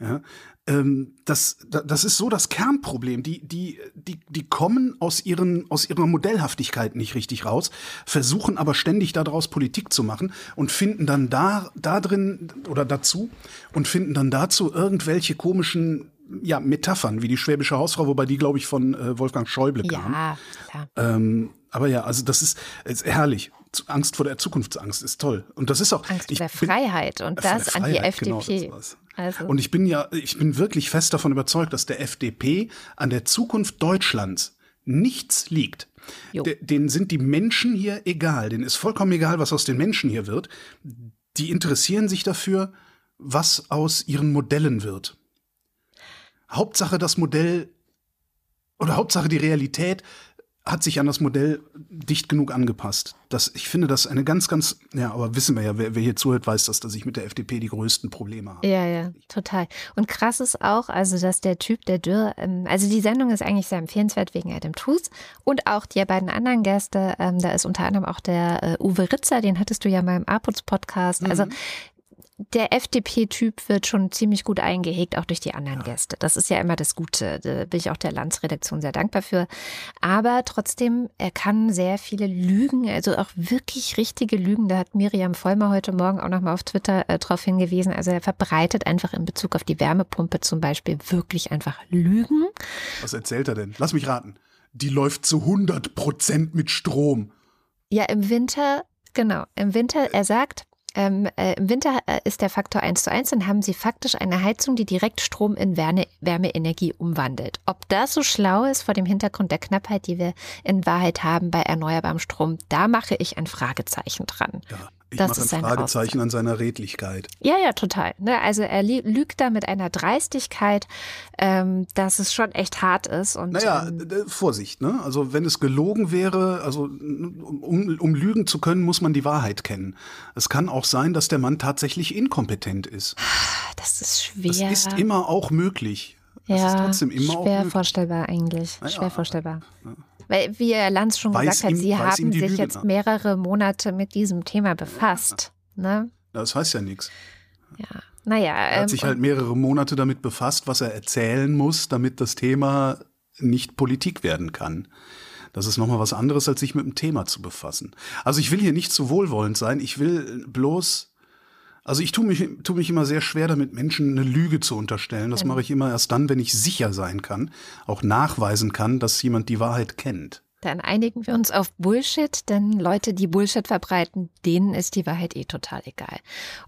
Ja, ähm, das, das ist so das Kernproblem. Die, die, die, die kommen aus, ihren, aus ihrer Modellhaftigkeit nicht richtig raus, versuchen aber ständig daraus Politik zu machen und finden dann da, da drin oder dazu und finden dann dazu irgendwelche komischen ja, Metaphern wie die schwäbische Hausfrau, wobei die, glaube ich, von äh, Wolfgang Schäuble kam. Ja, klar. Ähm, aber ja, also das ist, ist herrlich. Angst vor der Zukunftsangst ist toll. Und das ist auch. Angst vor der Freiheit und das an die FDP. Genau, also. Und ich bin ja, ich bin wirklich fest davon überzeugt, dass der FDP an der Zukunft Deutschlands nichts liegt. De, denen sind die Menschen hier egal. Denen ist vollkommen egal, was aus den Menschen hier wird. Die interessieren sich dafür, was aus ihren Modellen wird. Hauptsache das Modell oder Hauptsache die Realität hat sich an das Modell dicht genug angepasst. Das, ich finde das eine ganz, ganz, ja, aber wissen wir ja, wer, wer hier zuhört, weiß das, dass ich mit der FDP die größten Probleme habe. Ja, ja, total. Und krass ist auch, also, dass der Typ, der Dürr, ähm, also die Sendung ist eigentlich sehr empfehlenswert wegen Adam Tooth und auch die beiden anderen Gäste, ähm, da ist unter anderem auch der äh, Uwe Ritzer, den hattest du ja mal im Aputz-Podcast. Also, mhm der FDP-Typ wird schon ziemlich gut eingehegt, auch durch die anderen. Gäste. Das ist ja immer das Gute. Da bin ich auch der Landsredaktion sehr dankbar für. Aber trotzdem, er kann sehr viele Lügen, also auch wirklich richtige Lügen. Da hat Miriam Vollmer heute Morgen auch nochmal auf Twitter äh, darauf hingewiesen. Also er verbreitet einfach in Bezug auf die Wärmepumpe zum Beispiel wirklich einfach Lügen. Was erzählt er denn? Lass mich raten. Die läuft zu 100 Prozent mit Strom. Ja, im Winter Genau, im Winter, er sagt, ähm, äh, Im Winter äh, ist der Faktor 1 zu 1, dann haben sie faktisch eine Heizung, die direkt Strom in Wärme, Wärmeenergie umwandelt. Ob das so schlau ist vor dem Hintergrund der Knappheit, die wir in Wahrheit haben bei erneuerbarem Strom, da mache ich ein Fragezeichen dran. Ja. Ich das mache ein Fragezeichen an seiner Redlichkeit. Ja, ja, total. Ne? Also er lügt da mit einer Dreistigkeit, ähm, dass es schon echt hart ist. Und, naja, ähm, Vorsicht, ne? Also wenn es gelogen wäre, also um, um lügen zu können, muss man die Wahrheit kennen. Es kann auch sein, dass der Mann tatsächlich inkompetent ist. Das ist schwer. Das ist immer auch möglich. Das ja, ist trotzdem immer schwer vorstellbar eigentlich. Naja, schwer vorstellbar. Ja. Weil, wie Herr Lanz schon weiß gesagt hat, Sie haben sich Lüge jetzt nach. mehrere Monate mit diesem Thema befasst. Ne? Das heißt ja nichts. Ja. Naja, er hat ähm, sich halt mehrere Monate damit befasst, was er erzählen muss, damit das Thema nicht Politik werden kann. Das ist nochmal was anderes, als sich mit dem Thema zu befassen. Also ich will hier nicht zu wohlwollend sein, ich will bloß also ich tue mich, tue mich immer sehr schwer damit, Menschen eine Lüge zu unterstellen. Das mache ich immer erst dann, wenn ich sicher sein kann, auch nachweisen kann, dass jemand die Wahrheit kennt. Dann einigen wir uns auf Bullshit, denn Leute, die Bullshit verbreiten, denen ist die Wahrheit eh total egal.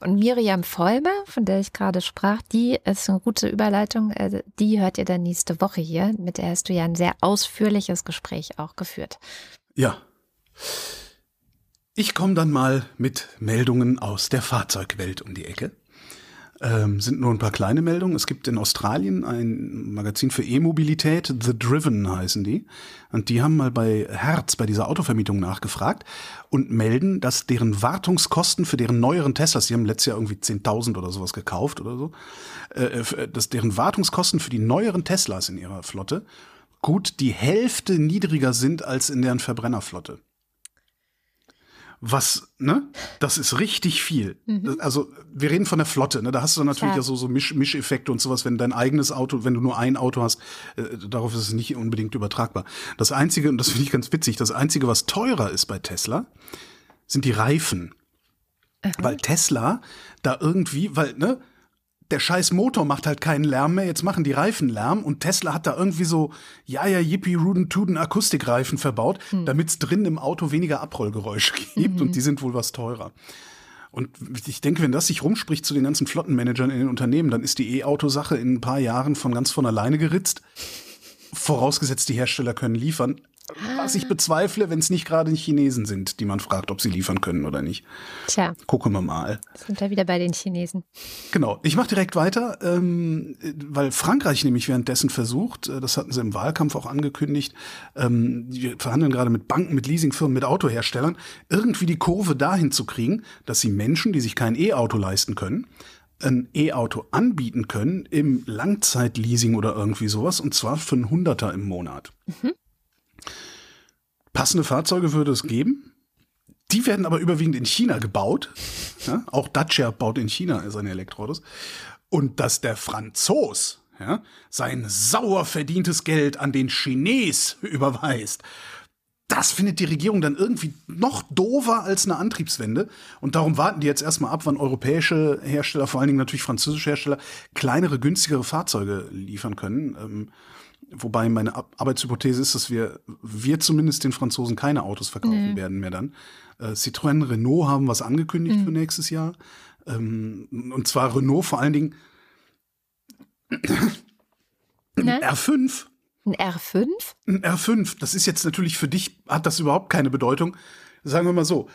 Und Miriam Vollmer, von der ich gerade sprach, die ist eine gute Überleitung, äh, die hört ihr dann nächste Woche hier. Mit der hast du ja ein sehr ausführliches Gespräch auch geführt. Ja. Ich komme dann mal mit Meldungen aus der Fahrzeugwelt um die Ecke. Ähm, sind nur ein paar kleine Meldungen. Es gibt in Australien ein Magazin für E-Mobilität, The Driven heißen die. Und die haben mal bei Herz, bei dieser Autovermietung nachgefragt und melden, dass deren Wartungskosten für deren neueren Teslas, die haben letztes Jahr irgendwie 10.000 oder sowas gekauft oder so, äh, äh dass deren Wartungskosten für die neueren Teslas in ihrer Flotte gut die Hälfte niedriger sind als in deren Verbrennerflotte. Was, ne? Das ist richtig viel. Mhm. Also, wir reden von der Flotte, ne? Da hast du natürlich ja so, so Misch Mischeffekte und sowas, wenn dein eigenes Auto, wenn du nur ein Auto hast, äh, darauf ist es nicht unbedingt übertragbar. Das einzige, und das finde ich ganz witzig, das einzige, was teurer ist bei Tesla, sind die Reifen. Mhm. Weil Tesla da irgendwie, weil, ne, der scheiß Motor macht halt keinen Lärm mehr, jetzt machen die Reifen Lärm und Tesla hat da irgendwie so, ja, ja, yippie, Ruden, Tuden Akustikreifen verbaut, hm. damit es drin im Auto weniger Abrollgeräusche gibt mhm. und die sind wohl was teurer. Und ich denke, wenn das sich rumspricht zu den ganzen Flottenmanagern in den Unternehmen, dann ist die E-Auto-Sache in ein paar Jahren von ganz von alleine geritzt. Vorausgesetzt, die Hersteller können liefern. Was ich bezweifle, wenn es nicht gerade Chinesen sind, die man fragt, ob sie liefern können oder nicht. Tja. Gucken wir mal. Sind wir wieder bei den Chinesen. Genau. Ich mache direkt weiter, ähm, weil Frankreich nämlich währenddessen versucht, äh, das hatten sie im Wahlkampf auch angekündigt, ähm, wir verhandeln gerade mit Banken, mit Leasingfirmen, mit Autoherstellern, irgendwie die Kurve dahin zu kriegen, dass sie Menschen, die sich kein E-Auto leisten können, ein E-Auto anbieten können im Langzeitleasing oder irgendwie sowas, und zwar für einen Hunderter im Monat. Mhm. Passende Fahrzeuge würde es geben. Die werden aber überwiegend in China gebaut. Ja, auch Dacia baut in China seine Elektroautos. Und dass der Franzos ja, sein sauer verdientes Geld an den Chines überweist, das findet die Regierung dann irgendwie noch dover als eine Antriebswende. Und darum warten die jetzt erstmal ab, wann europäische Hersteller, vor allen Dingen natürlich französische Hersteller, kleinere, günstigere Fahrzeuge liefern können. Ähm, Wobei meine Arbeitshypothese ist, dass wir, wir zumindest den Franzosen keine Autos verkaufen nee. werden mehr dann. Äh, Citroën, Renault haben was angekündigt mhm. für nächstes Jahr. Ähm, und zwar Renault vor allen Dingen ne? R5. Ein R5? Ein R5. Das ist jetzt natürlich für dich, hat das überhaupt keine Bedeutung. Sagen wir mal so.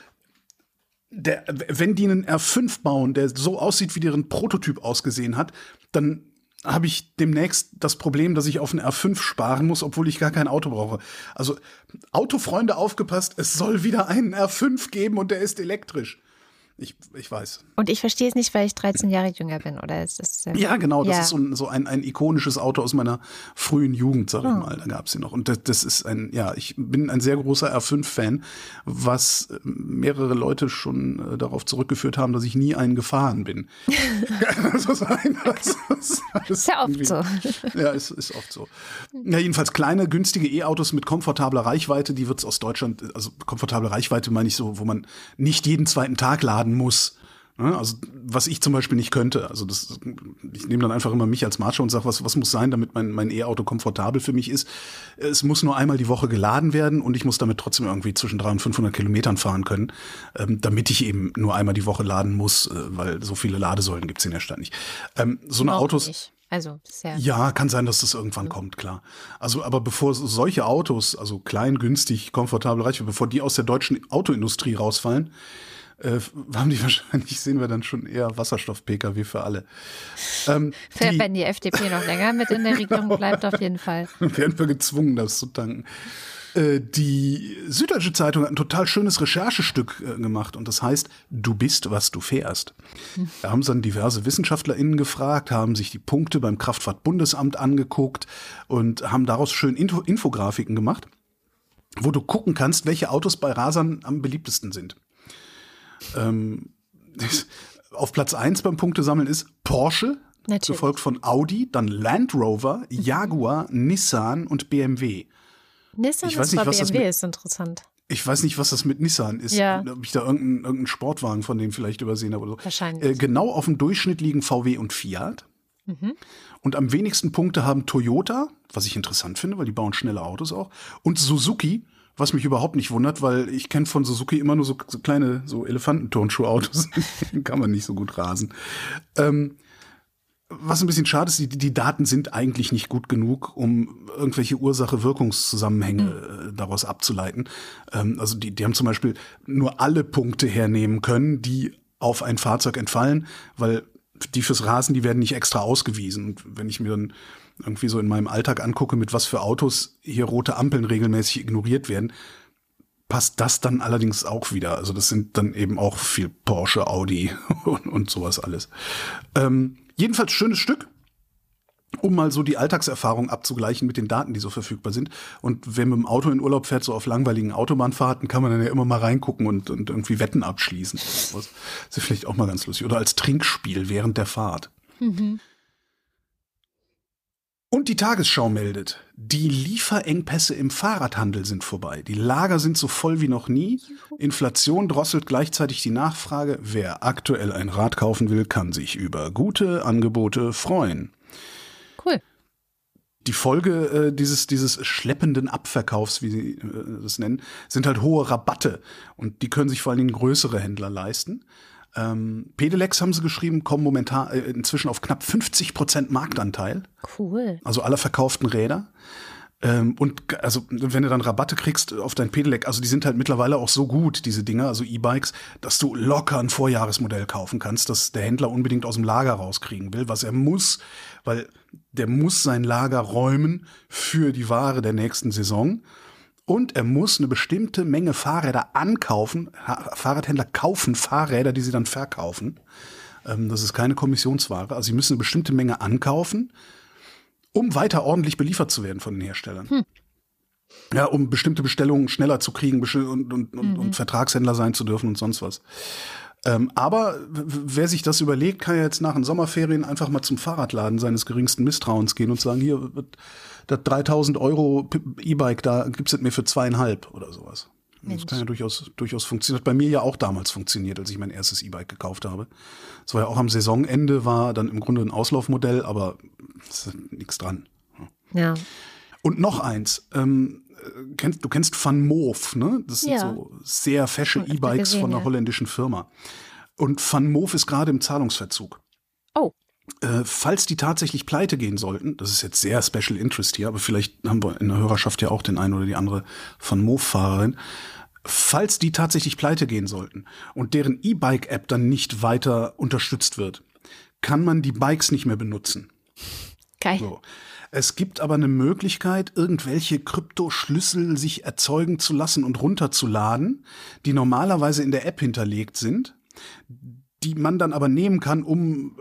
Der, wenn die einen R5 bauen, der so aussieht, wie deren Prototyp ausgesehen hat, dann habe ich demnächst das Problem, dass ich auf einen R5 sparen muss, obwohl ich gar kein Auto brauche. Also Autofreunde aufgepasst, es soll wieder einen R5 geben und der ist elektrisch. Ich, ich weiß. Und ich verstehe es nicht, weil ich 13 Jahre jünger bin, oder ist das? Äh, ja, genau. Das ja. ist so, ein, so ein, ein ikonisches Auto aus meiner frühen Jugend, sag ich oh. mal. Da gab es sie noch. Und das, das ist ein, ja, ich bin ein sehr großer R5-Fan, was mehrere Leute schon äh, darauf zurückgeführt haben, dass ich nie einen gefahren bin. also sein, das, das, das ist ja oft so. Ja, ist, ist oft so. Ja, jedenfalls kleine, günstige E-Autos mit komfortabler Reichweite, die wird es aus Deutschland, also komfortable Reichweite meine ich so, wo man nicht jeden zweiten Tag laden laden muss. Ne? Also was ich zum Beispiel nicht könnte. Also das, ich nehme dann einfach immer mich als Macho und sage, was, was muss sein, damit mein, mein E-Auto komfortabel für mich ist. Es muss nur einmal die Woche geladen werden und ich muss damit trotzdem irgendwie zwischen 300 und 500 Kilometern fahren können, ähm, damit ich eben nur einmal die Woche laden muss, äh, weil so viele Ladesäulen gibt es in der Stadt nicht. Ähm, so eine Autos. Nicht. Also sehr ja, kann sein, dass das irgendwann mhm. kommt, klar. Also, aber bevor solche Autos, also klein, günstig, komfortabel, reich, bevor die aus der deutschen Autoindustrie rausfallen, äh, haben die wahrscheinlich, sehen wir dann schon eher Wasserstoff-Pkw für alle. Ähm, die, Wenn die FDP noch länger mit in der Regierung bleibt, auf jeden Fall. Werden wir gezwungen, das zu tanken. Äh, die Süddeutsche Zeitung hat ein total schönes Recherchestück äh, gemacht und das heißt, du bist, was du fährst. Da haben sie dann diverse WissenschaftlerInnen gefragt, haben sich die Punkte beim Kraftfahrtbundesamt angeguckt und haben daraus schön Info Infografiken gemacht, wo du gucken kannst, welche Autos bei Rasern am beliebtesten sind. Ähm, auf Platz 1 beim Punktesammeln ist Porsche, Natürlich. gefolgt von Audi, dann Land Rover, mhm. Jaguar, Nissan und BMW. Nissan ich weiß nicht, was BMW mit, ist interessant. Ich weiß nicht, was das mit Nissan ist. Ja. Ob ich da irgendeinen, irgendeinen Sportwagen von dem vielleicht übersehen habe oder so. Wahrscheinlich. Äh, genau auf dem Durchschnitt liegen VW und Fiat. Mhm. Und am wenigsten Punkte haben Toyota, was ich interessant finde, weil die bauen schnelle Autos auch, und Suzuki was mich überhaupt nicht wundert, weil ich kenne von Suzuki immer nur so, so kleine so Elefantenturnschuhautos. Kann man nicht so gut rasen. Ähm, was ein bisschen schade ist, die, die Daten sind eigentlich nicht gut genug, um irgendwelche Ursache-Wirkungszusammenhänge mhm. Daraus abzuleiten. Ähm, also die, die haben zum Beispiel nur alle Punkte hernehmen können, die auf ein Fahrzeug entfallen, weil die fürs Rasen, die werden nicht extra ausgewiesen. Und wenn ich mir dann irgendwie so in meinem Alltag angucke, mit was für Autos hier rote Ampeln regelmäßig ignoriert werden, passt das dann allerdings auch wieder. Also das sind dann eben auch viel Porsche, Audi und, und sowas alles. Ähm, jedenfalls schönes Stück. um mal so die Alltagserfahrung abzugleichen mit den Daten, die so verfügbar sind. Und wenn man mit dem Auto in Urlaub fährt, so auf langweiligen Autobahnfahrten, kann man dann ja immer mal reingucken und, und irgendwie Wetten abschließen. Das ist vielleicht auch mal ganz lustig. Oder als Trinkspiel während der Fahrt. Mhm. Und die Tagesschau meldet, die Lieferengpässe im Fahrradhandel sind vorbei. Die Lager sind so voll wie noch nie. Inflation drosselt gleichzeitig die Nachfrage. Wer aktuell ein Rad kaufen will, kann sich über gute Angebote freuen. Cool. Die Folge äh, dieses, dieses schleppenden Abverkaufs, wie sie äh, das nennen, sind halt hohe Rabatte. Und die können sich vor allen Dingen größere Händler leisten. Ähm, Pedelecs haben sie geschrieben, kommen momentan äh, inzwischen auf knapp 50 Prozent Marktanteil. Cool. Also aller verkauften Räder. Ähm, und also wenn du dann Rabatte kriegst auf dein Pedelec, also die sind halt mittlerweile auch so gut, diese Dinger, also E-Bikes, dass du locker ein Vorjahresmodell kaufen kannst, das der Händler unbedingt aus dem Lager rauskriegen will, was er muss, weil der muss sein Lager räumen für die Ware der nächsten Saison und er muss eine bestimmte Menge Fahrräder ankaufen. Fahrradhändler kaufen Fahrräder, die sie dann verkaufen. Ähm, das ist keine Kommissionsware. Also sie müssen eine bestimmte Menge ankaufen, um weiter ordentlich beliefert zu werden von den Herstellern. Hm. Ja, um bestimmte Bestellungen schneller zu kriegen und, und, und, mhm. und Vertragshändler sein zu dürfen und sonst was. Ähm, aber wer sich das überlegt, kann ja jetzt nach den Sommerferien einfach mal zum Fahrradladen seines geringsten Misstrauens gehen und sagen, hier, das 3000 Euro E-Bike, da gibt's es mir für zweieinhalb oder sowas. Mensch. Das kann ja durchaus, durchaus funktionieren. Hat bei mir ja auch damals funktioniert, als ich mein erstes E-Bike gekauft habe. Das war ja auch am Saisonende, war dann im Grunde ein Auslaufmodell, aber nichts dran. Ja. Und noch eins, ähm, kennst, du kennst Van Moof, ne? Das sind ja. so sehr fesche E-Bikes von einer holländischen Firma. Und Van Moof ist gerade im Zahlungsverzug. Oh. Äh, falls die tatsächlich pleite gehen sollten, das ist jetzt sehr Special Interest hier, aber vielleicht haben wir in der Hörerschaft ja auch den einen oder die andere Van Moof-Fahrerin. Falls die tatsächlich pleite gehen sollten und deren E-Bike-App dann nicht weiter unterstützt wird, kann man die Bikes nicht mehr benutzen. Geil. So. Es gibt aber eine Möglichkeit, irgendwelche Kryptoschlüssel sich erzeugen zu lassen und runterzuladen, die normalerweise in der App hinterlegt sind, die man dann aber nehmen kann, um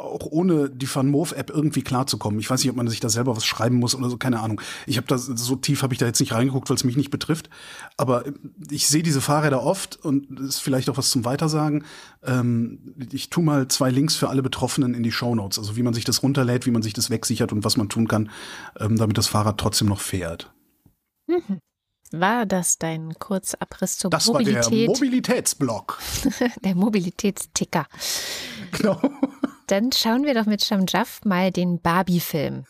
auch ohne die Van Moof App irgendwie klarzukommen. Ich weiß nicht, ob man sich da selber was schreiben muss oder so, keine Ahnung. Ich habe das so tief habe ich da jetzt nicht reingeguckt, weil es mich nicht betrifft. Aber äh, ich sehe diese Fahrräder oft und ist vielleicht auch was zum Weitersagen. Ähm, ich tu mal zwei Links für alle Betroffenen in die Show Notes, also wie man sich das runterlädt, wie man sich das wegsichert und was man tun kann, ähm, damit das Fahrrad trotzdem noch fährt. Mhm. War das dein Kurzabriss zur das Mobilität? Das war der Mobilitätsblock. der Mobilitätsticker. Genau. Dann schauen wir doch mit Shamjaf mal den Barbie-Film.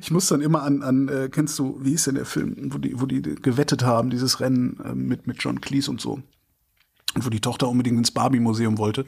Ich muss dann immer an, an äh, kennst du, wie hieß denn der Film, wo die, wo die gewettet haben, dieses Rennen äh, mit, mit John Cleese und so. Und wo die Tochter unbedingt ins Barbie-Museum wollte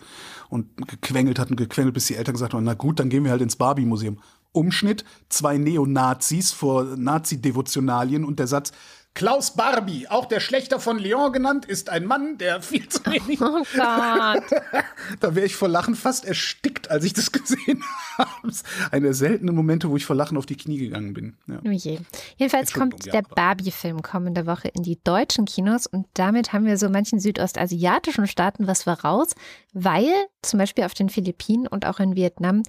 und gequengelt hat und gequengelt, bis die Eltern gesagt haben, na gut, dann gehen wir halt ins Barbie-Museum. Umschnitt, zwei Neonazis vor Nazi-Devotionalien und der Satz, Klaus Barbie, auch der Schlechter von Lyon genannt, ist ein Mann, der viel zu wenig. Oh Gott. da wäre ich vor Lachen fast erstickt, als ich das gesehen habe. Eine der seltenen Momente, wo ich vor Lachen auf die Knie gegangen bin. Ja. Oh je. Jedenfalls kommt der Barbie-Film kommende Woche in die deutschen Kinos und damit haben wir so manchen südostasiatischen Staaten was voraus, weil zum Beispiel auf den Philippinen und auch in Vietnam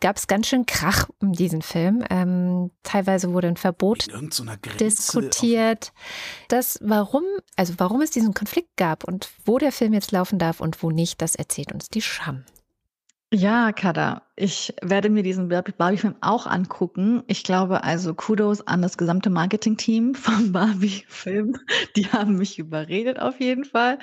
gab es ganz schön Krach um diesen Film. Ähm, teilweise wurde ein Verbot diskutiert. Das, warum, also warum es diesen Konflikt gab und wo der Film jetzt laufen darf und wo nicht, das erzählt uns die Scham. Ja, Kada, ich werde mir diesen Barbie-Film auch angucken. Ich glaube also Kudos an das gesamte Marketing-Team vom Barbie-Film. Die haben mich überredet auf jeden Fall.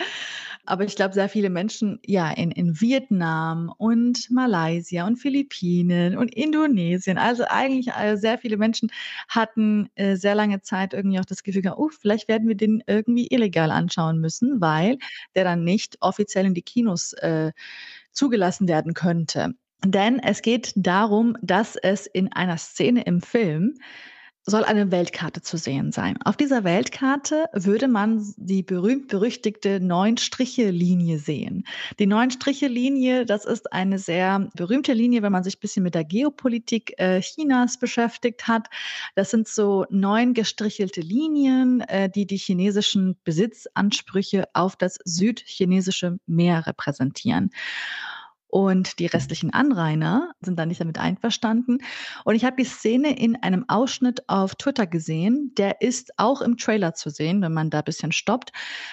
Aber ich glaube, sehr viele Menschen, ja, in, in Vietnam und Malaysia und Philippinen und Indonesien, also eigentlich also sehr viele Menschen hatten äh, sehr lange Zeit irgendwie auch das Gefühl, oh, vielleicht werden wir den irgendwie illegal anschauen müssen, weil der dann nicht offiziell in die Kinos äh, zugelassen werden könnte. Denn es geht darum, dass es in einer Szene im Film soll eine Weltkarte zu sehen sein. Auf dieser Weltkarte würde man die berühmt-berüchtigte Neun-Striche-Linie sehen. Die Neun-Striche-Linie, das ist eine sehr berühmte Linie, wenn man sich ein bisschen mit der Geopolitik äh, Chinas beschäftigt hat. Das sind so neun gestrichelte Linien, äh, die die chinesischen Besitzansprüche auf das südchinesische Meer repräsentieren. Und die restlichen Anrainer sind da nicht damit einverstanden. Und ich habe die Szene in einem Ausschnitt auf Twitter gesehen. Der ist auch im Trailer zu sehen, wenn man da ein bisschen stoppt.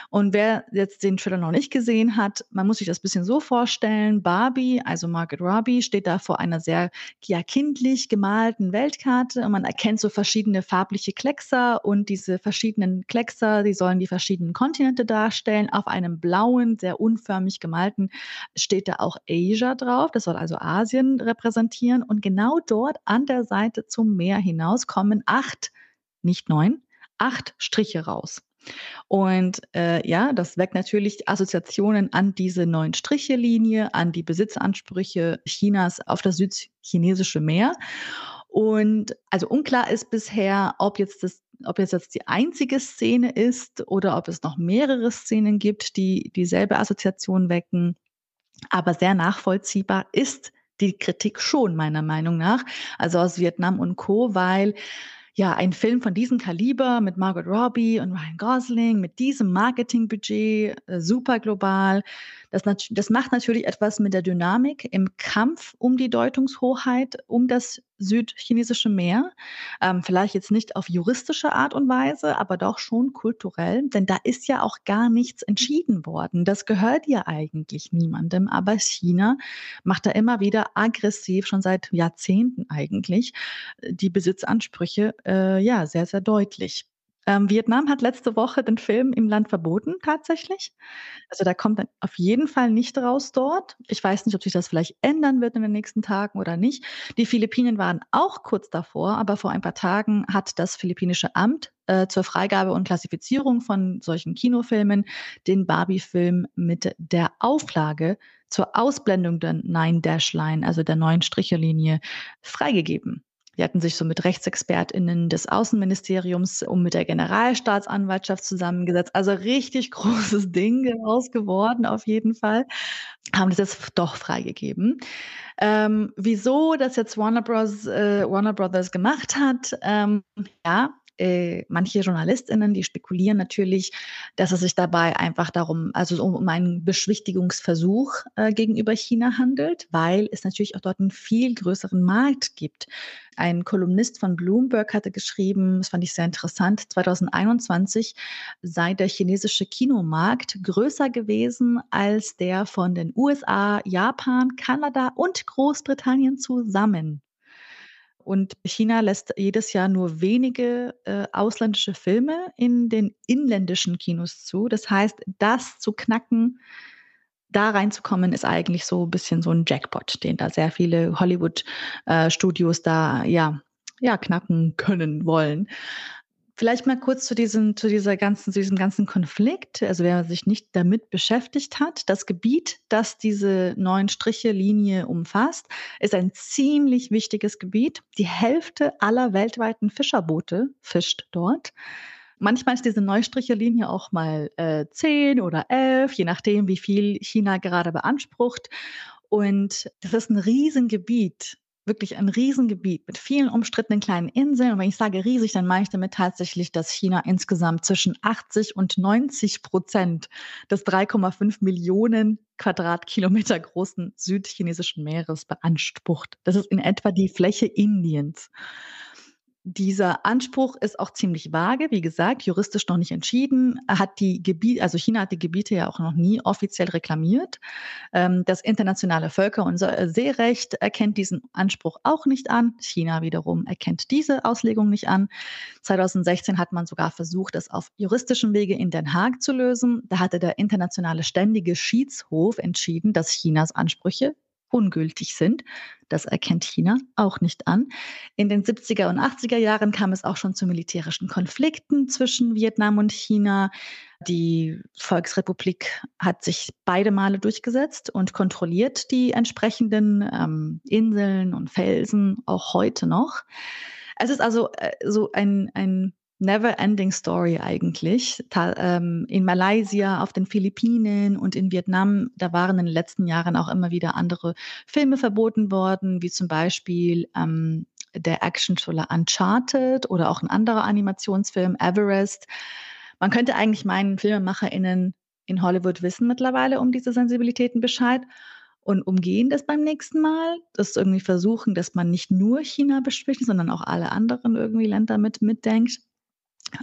Und wer jetzt den Trailer noch nicht gesehen hat, man muss sich das ein bisschen so vorstellen. Barbie, also Margaret Robbie, steht da vor einer sehr ja, kindlich gemalten Weltkarte und man erkennt so verschiedene farbliche Kleckser und diese verschiedenen Kleckser, die sollen die verschiedenen Kontinente darstellen. Auf einem blauen, sehr unförmig gemalten steht da auch Asia Asia drauf. Das soll also Asien repräsentieren. Und genau dort an der Seite zum Meer hinaus kommen acht, nicht neun, acht Striche raus. Und äh, ja, das weckt natürlich Assoziationen an diese neun Striche-Linie, an die Besitzansprüche Chinas auf das südchinesische Meer. Und also unklar ist bisher, ob jetzt das ob jetzt, jetzt die einzige Szene ist oder ob es noch mehrere Szenen gibt, die dieselbe Assoziation wecken. Aber sehr nachvollziehbar ist die Kritik schon, meiner Meinung nach. Also aus Vietnam und Co., weil ja, ein Film von diesem Kaliber mit Margot Robbie und Ryan Gosling, mit diesem Marketingbudget, äh, super global, das, das macht natürlich etwas mit der Dynamik im Kampf um die Deutungshoheit, um das südchinesische Meer. Ähm, vielleicht jetzt nicht auf juristische Art und Weise, aber doch schon kulturell, denn da ist ja auch gar nichts entschieden worden. Das gehört ja eigentlich niemandem, aber China macht da immer wieder aggressiv, schon seit Jahrzehnten eigentlich, die Besitzansprüche äh, ja sehr, sehr deutlich. Ähm, Vietnam hat letzte Woche den Film im Land verboten, tatsächlich. Also da kommt dann auf jeden Fall nicht raus dort. Ich weiß nicht, ob sich das vielleicht ändern wird in den nächsten Tagen oder nicht. Die Philippinen waren auch kurz davor, aber vor ein paar Tagen hat das philippinische Amt äh, zur Freigabe und Klassifizierung von solchen Kinofilmen den Barbie-Film mit der Auflage zur Ausblendung der Nine-Dash-Line, also der neuen Strichelinie, freigegeben. Die hatten sich so mit RechtsexpertInnen des Außenministeriums und mit der Generalstaatsanwaltschaft zusammengesetzt. Also richtig großes Ding daraus geworden, auf jeden Fall. Haben das jetzt doch freigegeben. Ähm, wieso das jetzt Warner, Bros, äh, Warner Brothers gemacht hat, ähm, ja, äh, manche JournalistInnen, die spekulieren natürlich, dass es sich dabei einfach darum, also um, um einen Beschwichtigungsversuch äh, gegenüber China handelt, weil es natürlich auch dort einen viel größeren Markt gibt. Ein Kolumnist von Bloomberg hatte geschrieben, das fand ich sehr interessant, 2021 sei der chinesische Kinomarkt größer gewesen als der von den USA, Japan, Kanada und Großbritannien zusammen. Und China lässt jedes Jahr nur wenige äh, ausländische Filme in den inländischen Kinos zu. Das heißt, das zu knacken, da reinzukommen, ist eigentlich so ein bisschen so ein Jackpot, den da sehr viele Hollywood-Studios äh, da ja, ja knacken können wollen. Vielleicht mal kurz zu diesem, zu dieser ganzen, zu diesem ganzen Konflikt. Also wer sich nicht damit beschäftigt hat, das Gebiet, das diese neuen Striche Linie umfasst, ist ein ziemlich wichtiges Gebiet. Die Hälfte aller weltweiten Fischerboote fischt dort. Manchmal ist diese Neustriche-Linie auch mal äh, 10 oder 11, je nachdem, wie viel China gerade beansprucht. Und das ist ein Riesengebiet wirklich ein Riesengebiet mit vielen umstrittenen kleinen Inseln. Und wenn ich sage riesig, dann meine ich damit tatsächlich, dass China insgesamt zwischen 80 und 90 Prozent des 3,5 Millionen Quadratkilometer großen südchinesischen Meeres beansprucht. Das ist in etwa die Fläche Indiens. Dieser Anspruch ist auch ziemlich vage, wie gesagt, juristisch noch nicht entschieden. Hat die Gebiete, also China hat die Gebiete ja auch noch nie offiziell reklamiert. Ähm, das internationale Völker- und Seerecht erkennt diesen Anspruch auch nicht an. China wiederum erkennt diese Auslegung nicht an. 2016 hat man sogar versucht, das auf juristischem Wege in Den Haag zu lösen. Da hatte der internationale ständige Schiedshof entschieden, dass Chinas Ansprüche ungültig sind. Das erkennt China auch nicht an. In den 70er und 80er Jahren kam es auch schon zu militärischen Konflikten zwischen Vietnam und China. Die Volksrepublik hat sich beide Male durchgesetzt und kontrolliert die entsprechenden ähm, Inseln und Felsen auch heute noch. Es ist also äh, so ein, ein never-ending Story eigentlich. Ta ähm, in Malaysia, auf den Philippinen und in Vietnam, da waren in den letzten Jahren auch immer wieder andere Filme verboten worden, wie zum Beispiel ähm, der Action-Thriller Uncharted oder auch ein anderer Animationsfilm, Everest. Man könnte eigentlich meinen, FilmemacherInnen in Hollywood wissen mittlerweile um diese Sensibilitäten Bescheid. und umgehen das beim nächsten Mal. Das irgendwie versuchen, dass man nicht nur China bespricht, sondern auch alle anderen irgendwie Länder mit mitdenkt.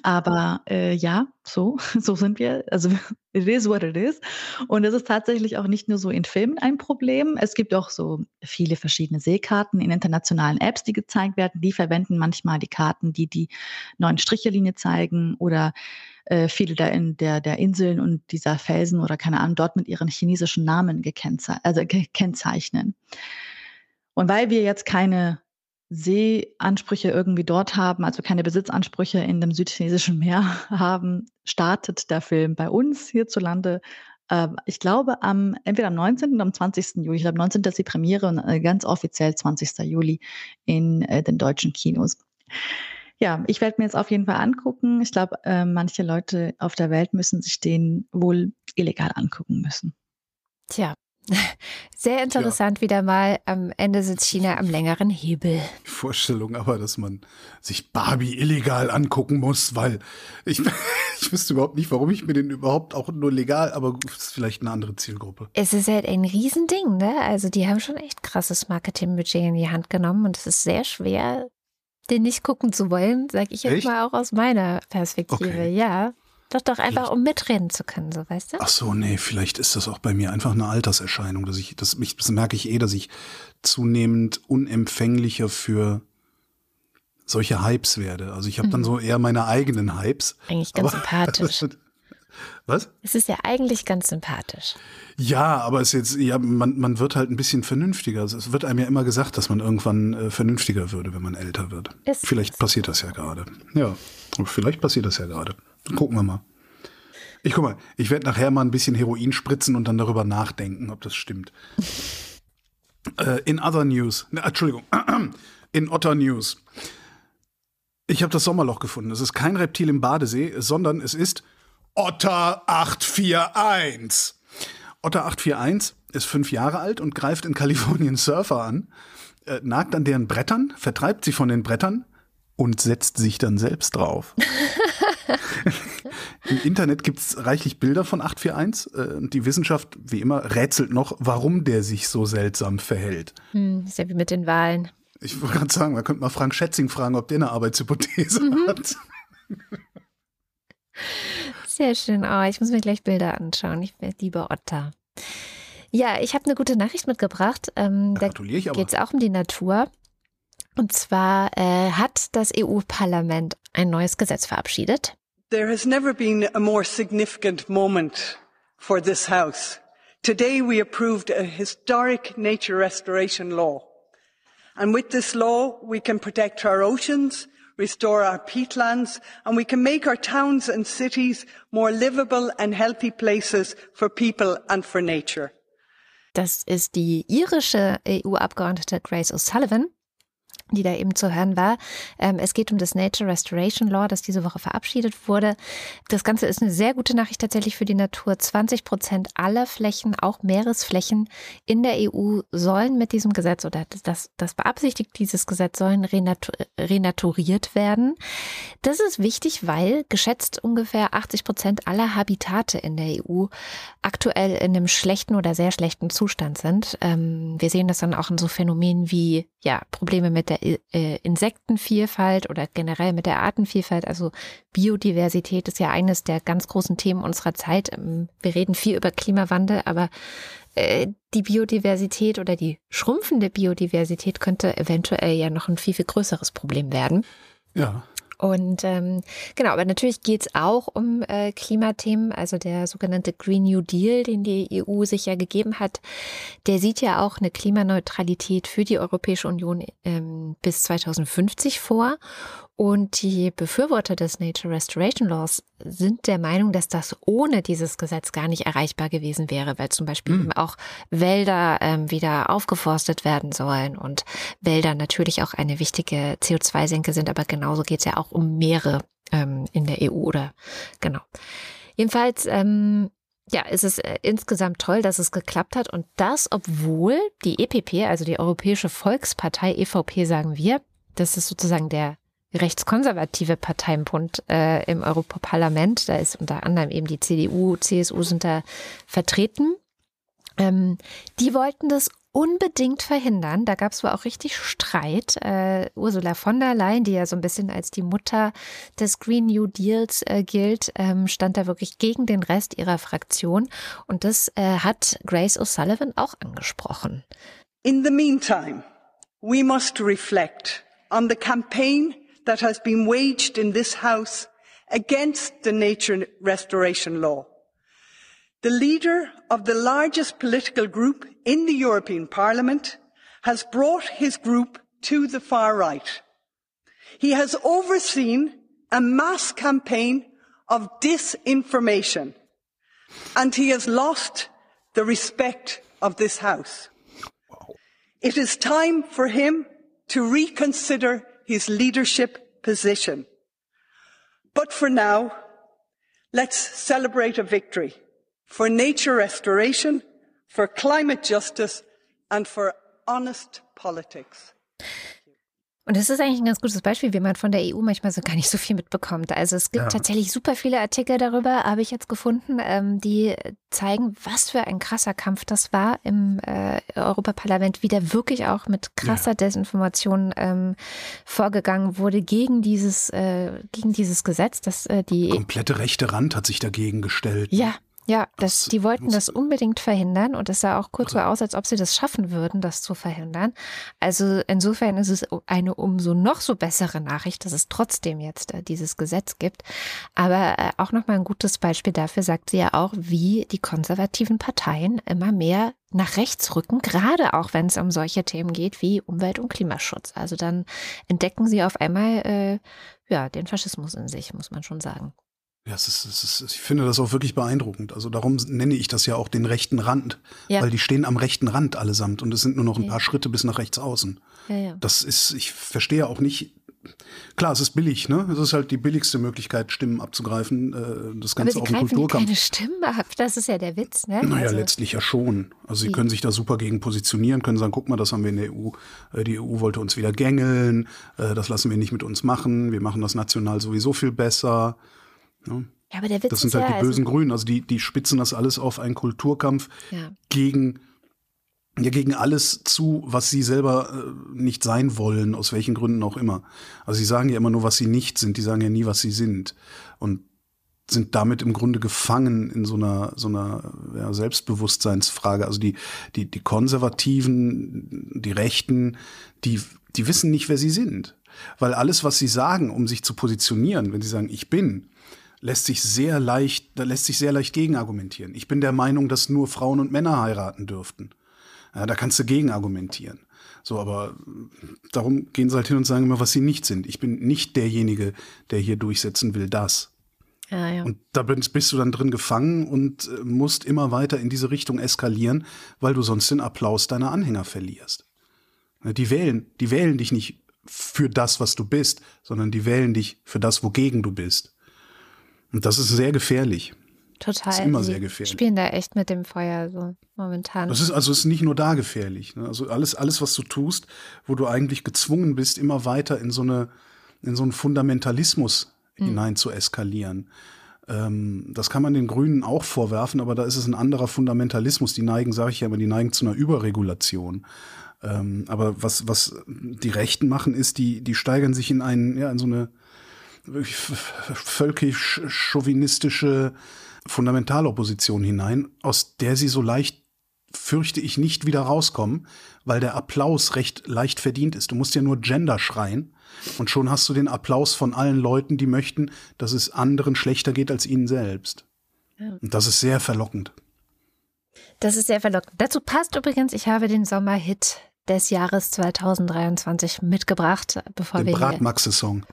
Aber äh, ja, so, so sind wir. Also it is what it is. Und es ist tatsächlich auch nicht nur so in Filmen ein Problem. Es gibt auch so viele verschiedene Seekarten in internationalen Apps, die gezeigt werden. Die verwenden manchmal die Karten, die die neuen Strichelinie zeigen oder äh, viele der, in der, der Inseln und dieser Felsen oder keine Ahnung dort mit ihren chinesischen Namen gekennzeichnen. Also gekennzeichnen. Und weil wir jetzt keine Seeansprüche irgendwie dort haben, also keine Besitzansprüche in dem südchinesischen Meer haben, startet der Film bei uns hierzulande. Äh, ich glaube, am, entweder am 19. oder am 20. Juli. Ich glaube, 19. ist die Premiere und äh, ganz offiziell 20. Juli in äh, den deutschen Kinos. Ja, ich werde mir jetzt auf jeden Fall angucken. Ich glaube, äh, manche Leute auf der Welt müssen sich den wohl illegal angucken müssen. Tja, sehr interessant ja. wieder mal. Am Ende sitzt China am längeren Hebel. Die Vorstellung aber, dass man sich Barbie illegal angucken muss, weil ich, ich wüsste überhaupt nicht, warum ich mir den überhaupt auch nur legal, aber es ist vielleicht eine andere Zielgruppe. Es ist halt ein Riesending, ne? Also die haben schon echt krasses Marketingbudget in die Hand genommen und es ist sehr schwer, den nicht gucken zu wollen, sage ich jetzt echt? mal auch aus meiner Perspektive. Okay. Ja. Doch, doch, einfach um mitreden zu können, so weißt du? Ach so, nee, vielleicht ist das auch bei mir einfach eine Alterserscheinung, dass ich, das, ich, das merke ich eh, dass ich zunehmend unempfänglicher für solche Hypes werde. Also ich habe dann mhm. so eher meine eigenen Hypes. Eigentlich ganz sympathisch. Was? Es ist ja eigentlich ganz sympathisch. Ja, aber es ist jetzt, ja, man, man wird halt ein bisschen vernünftiger. Es wird einem ja immer gesagt, dass man irgendwann äh, vernünftiger würde, wenn man älter wird. Ist vielleicht passiert das ja gerade. Ja, vielleicht passiert das ja gerade. Gucken wir mal. Ich guck mal, ich werde nachher mal ein bisschen Heroin spritzen und dann darüber nachdenken, ob das stimmt. äh, in other news, ne, Entschuldigung, in Otter News. Ich habe das Sommerloch gefunden. Es ist kein Reptil im Badesee, sondern es ist Otter 841. Otter 841 ist fünf Jahre alt und greift in Kalifornien Surfer an, äh, nagt an deren Brettern, vertreibt sie von den Brettern und setzt sich dann selbst drauf. Im Internet gibt es reichlich Bilder von 841 äh, und die Wissenschaft, wie immer, rätselt noch, warum der sich so seltsam verhält. Hm, ist ja wie mit den Wahlen. Ich wollte gerade sagen, man könnte mal Frank Schätzing fragen, ob der eine Arbeitshypothese mhm. hat. Sehr schön. Oh, ich muss mir gleich Bilder anschauen. Ich liebe Otter. Ja, ich habe eine gute Nachricht mitgebracht. Ähm, da geht es auch um die Natur. Und zwar äh, hat das EU-Parlament ein neues Gesetz verabschiedet. There has never been a more significant moment for this House. Today we approved a historic nature restoration law. And with this law, we can protect our oceans, restore our peatlands, and we can make our towns and cities more livable and healthy places for people and for nature. Das ist die irische EU-Abgeordnete Grace O'Sullivan die da eben zu hören war. Ähm, es geht um das Nature Restoration Law, das diese Woche verabschiedet wurde. Das Ganze ist eine sehr gute Nachricht tatsächlich für die Natur. 20 Prozent aller Flächen, auch Meeresflächen in der EU sollen mit diesem Gesetz oder das, das beabsichtigt dieses Gesetz sollen renatu renaturiert werden. Das ist wichtig, weil geschätzt ungefähr 80 Prozent aller Habitate in der EU aktuell in einem schlechten oder sehr schlechten Zustand sind. Ähm, wir sehen das dann auch in so Phänomenen wie ja Probleme mit der äh, Insektenvielfalt oder generell mit der Artenvielfalt. Also Biodiversität ist ja eines der ganz großen Themen unserer Zeit. Ähm, wir reden viel über Klimawandel, aber äh, die Biodiversität oder die schrumpfende Biodiversität könnte eventuell ja noch ein viel, viel größeres Problem werden. Ja. Und ähm, genau, aber natürlich geht es auch um äh, Klimathemen. Also der sogenannte Green New Deal, den die EU sich ja gegeben hat, der sieht ja auch eine Klimaneutralität für die Europäische Union ähm, bis 2050 vor. Und die Befürworter des Nature Restoration Laws sind der Meinung, dass das ohne dieses Gesetz gar nicht erreichbar gewesen wäre, weil zum Beispiel mhm. eben auch Wälder ähm, wieder aufgeforstet werden sollen und Wälder natürlich auch eine wichtige CO2-Senke sind, aber genauso geht es ja auch um Meere ähm, in der EU oder genau. Jedenfalls ähm, ja, es ist äh, insgesamt toll, dass es geklappt hat und das, obwohl die EPP, also die Europäische Volkspartei, EVP sagen wir, das ist sozusagen der rechtskonservative Partei im Bund äh, im Europaparlament. Da ist unter anderem eben die CDU, CSU sind da vertreten. Ähm, die wollten das unbedingt verhindern. Da gab es wohl auch richtig Streit. Äh, Ursula von der Leyen, die ja so ein bisschen als die Mutter des Green New Deals äh, gilt, ähm, stand da wirklich gegen den Rest ihrer Fraktion. Und das äh, hat Grace O'Sullivan auch angesprochen. In the meantime, we must reflect on the campaign that has been waged in this House against the nature restoration law. The leader of the largest political group in the European Parliament has brought his group to the far right. He has overseen a mass campaign of disinformation and he has lost the respect of this House. It is time for him to reconsider his leadership position. But for now, let's celebrate a victory for nature restoration, for climate justice and for honest politics. Und das ist eigentlich ein ganz gutes Beispiel, wie man von der EU manchmal so gar nicht so viel mitbekommt. Also es gibt ja. tatsächlich super viele Artikel darüber, habe ich jetzt gefunden, ähm, die zeigen, was für ein krasser Kampf das war im äh, Europaparlament, wie da wirklich auch mit krasser ja. Desinformation ähm, vorgegangen wurde gegen dieses, äh, gegen dieses Gesetz, dass äh, die komplette rechte Rand hat sich dagegen gestellt. Ja, ja, das, die wollten das unbedingt verhindern und es sah auch kurz so aus, als ob sie das schaffen würden, das zu verhindern. Also insofern ist es eine umso noch so bessere Nachricht, dass es trotzdem jetzt äh, dieses Gesetz gibt. Aber äh, auch nochmal ein gutes Beispiel dafür sagt sie ja auch, wie die konservativen Parteien immer mehr nach rechts rücken, gerade auch wenn es um solche Themen geht wie Umwelt- und Klimaschutz. Also dann entdecken sie auf einmal äh, ja den Faschismus in sich, muss man schon sagen. Ja, es ist, es ist, ich finde das auch wirklich beeindruckend. Also darum nenne ich das ja auch den rechten Rand, ja. weil die stehen am rechten Rand allesamt und es sind nur noch ein ja. paar Schritte bis nach rechts außen. Ja, ja. Das ist, ich verstehe auch nicht. Klar, es ist billig, ne? Es ist halt die billigste Möglichkeit, Stimmen abzugreifen. Äh, das Ganze Aber sie auch im Kulturkampf. keine Stimmen ab. Das ist ja der Witz, ne? Naja, also, letztlich ja schon. Also sie können sich da super gegen positionieren, können sagen, guck mal, das haben wir in der EU. Äh, die EU wollte uns wieder gängeln. Äh, das lassen wir nicht mit uns machen. Wir machen das national sowieso viel besser. Ne? Ja, aber der Witz das sind halt die bösen also, Grünen. Also die, die spitzen das alles auf einen Kulturkampf ja. gegen, ja, gegen alles zu, was sie selber äh, nicht sein wollen, aus welchen Gründen auch immer. Also sie sagen ja immer nur, was sie nicht sind. Die sagen ja nie, was sie sind. Und sind damit im Grunde gefangen in so einer so einer ja, Selbstbewusstseinsfrage. Also die die die Konservativen, die Rechten, die die wissen nicht, wer sie sind, weil alles, was sie sagen, um sich zu positionieren, wenn sie sagen, ich bin, lässt sich sehr leicht, da lässt sich sehr leicht gegenargumentieren. Ich bin der Meinung, dass nur Frauen und Männer heiraten dürften. Ja, da kannst du gegenargumentieren. So, aber darum gehen sie halt hin und sagen immer, was sie nicht sind. Ich bin nicht derjenige, der hier durchsetzen will, das. Ja, ja. Und da bist du dann drin gefangen und äh, musst immer weiter in diese Richtung eskalieren, weil du sonst den Applaus deiner Anhänger verlierst. Die wählen, die wählen dich nicht für das, was du bist, sondern die wählen dich für das, wogegen du bist. Und das ist sehr gefährlich. Total. Das ist immer sehr gefährlich. spielen da echt mit dem Feuer so momentan. Das ist also ist nicht nur da gefährlich. Ne? Also alles, alles, was du tust, wo du eigentlich gezwungen bist, immer weiter in so eine, in so einen Fundamentalismus mhm. hinein zu eskalieren. Ähm, das kann man den Grünen auch vorwerfen, aber da ist es ein anderer Fundamentalismus. Die neigen, sage ich ja immer, die neigen zu einer Überregulation. Ähm, aber was, was die Rechten machen, ist, die, die steigern sich in einen, ja, in so eine völkisch-chauvinistische Fundamentalopposition hinein, aus der sie so leicht, fürchte ich, nicht wieder rauskommen, weil der Applaus recht leicht verdient ist. Du musst ja nur Gender schreien und schon hast du den Applaus von allen Leuten, die möchten, dass es anderen schlechter geht als ihnen selbst. Und das ist sehr verlockend. Das ist sehr verlockend. Dazu passt übrigens, ich habe den Sommerhit des Jahres 2023 mitgebracht, bevor den wir Bratmaxe-Song.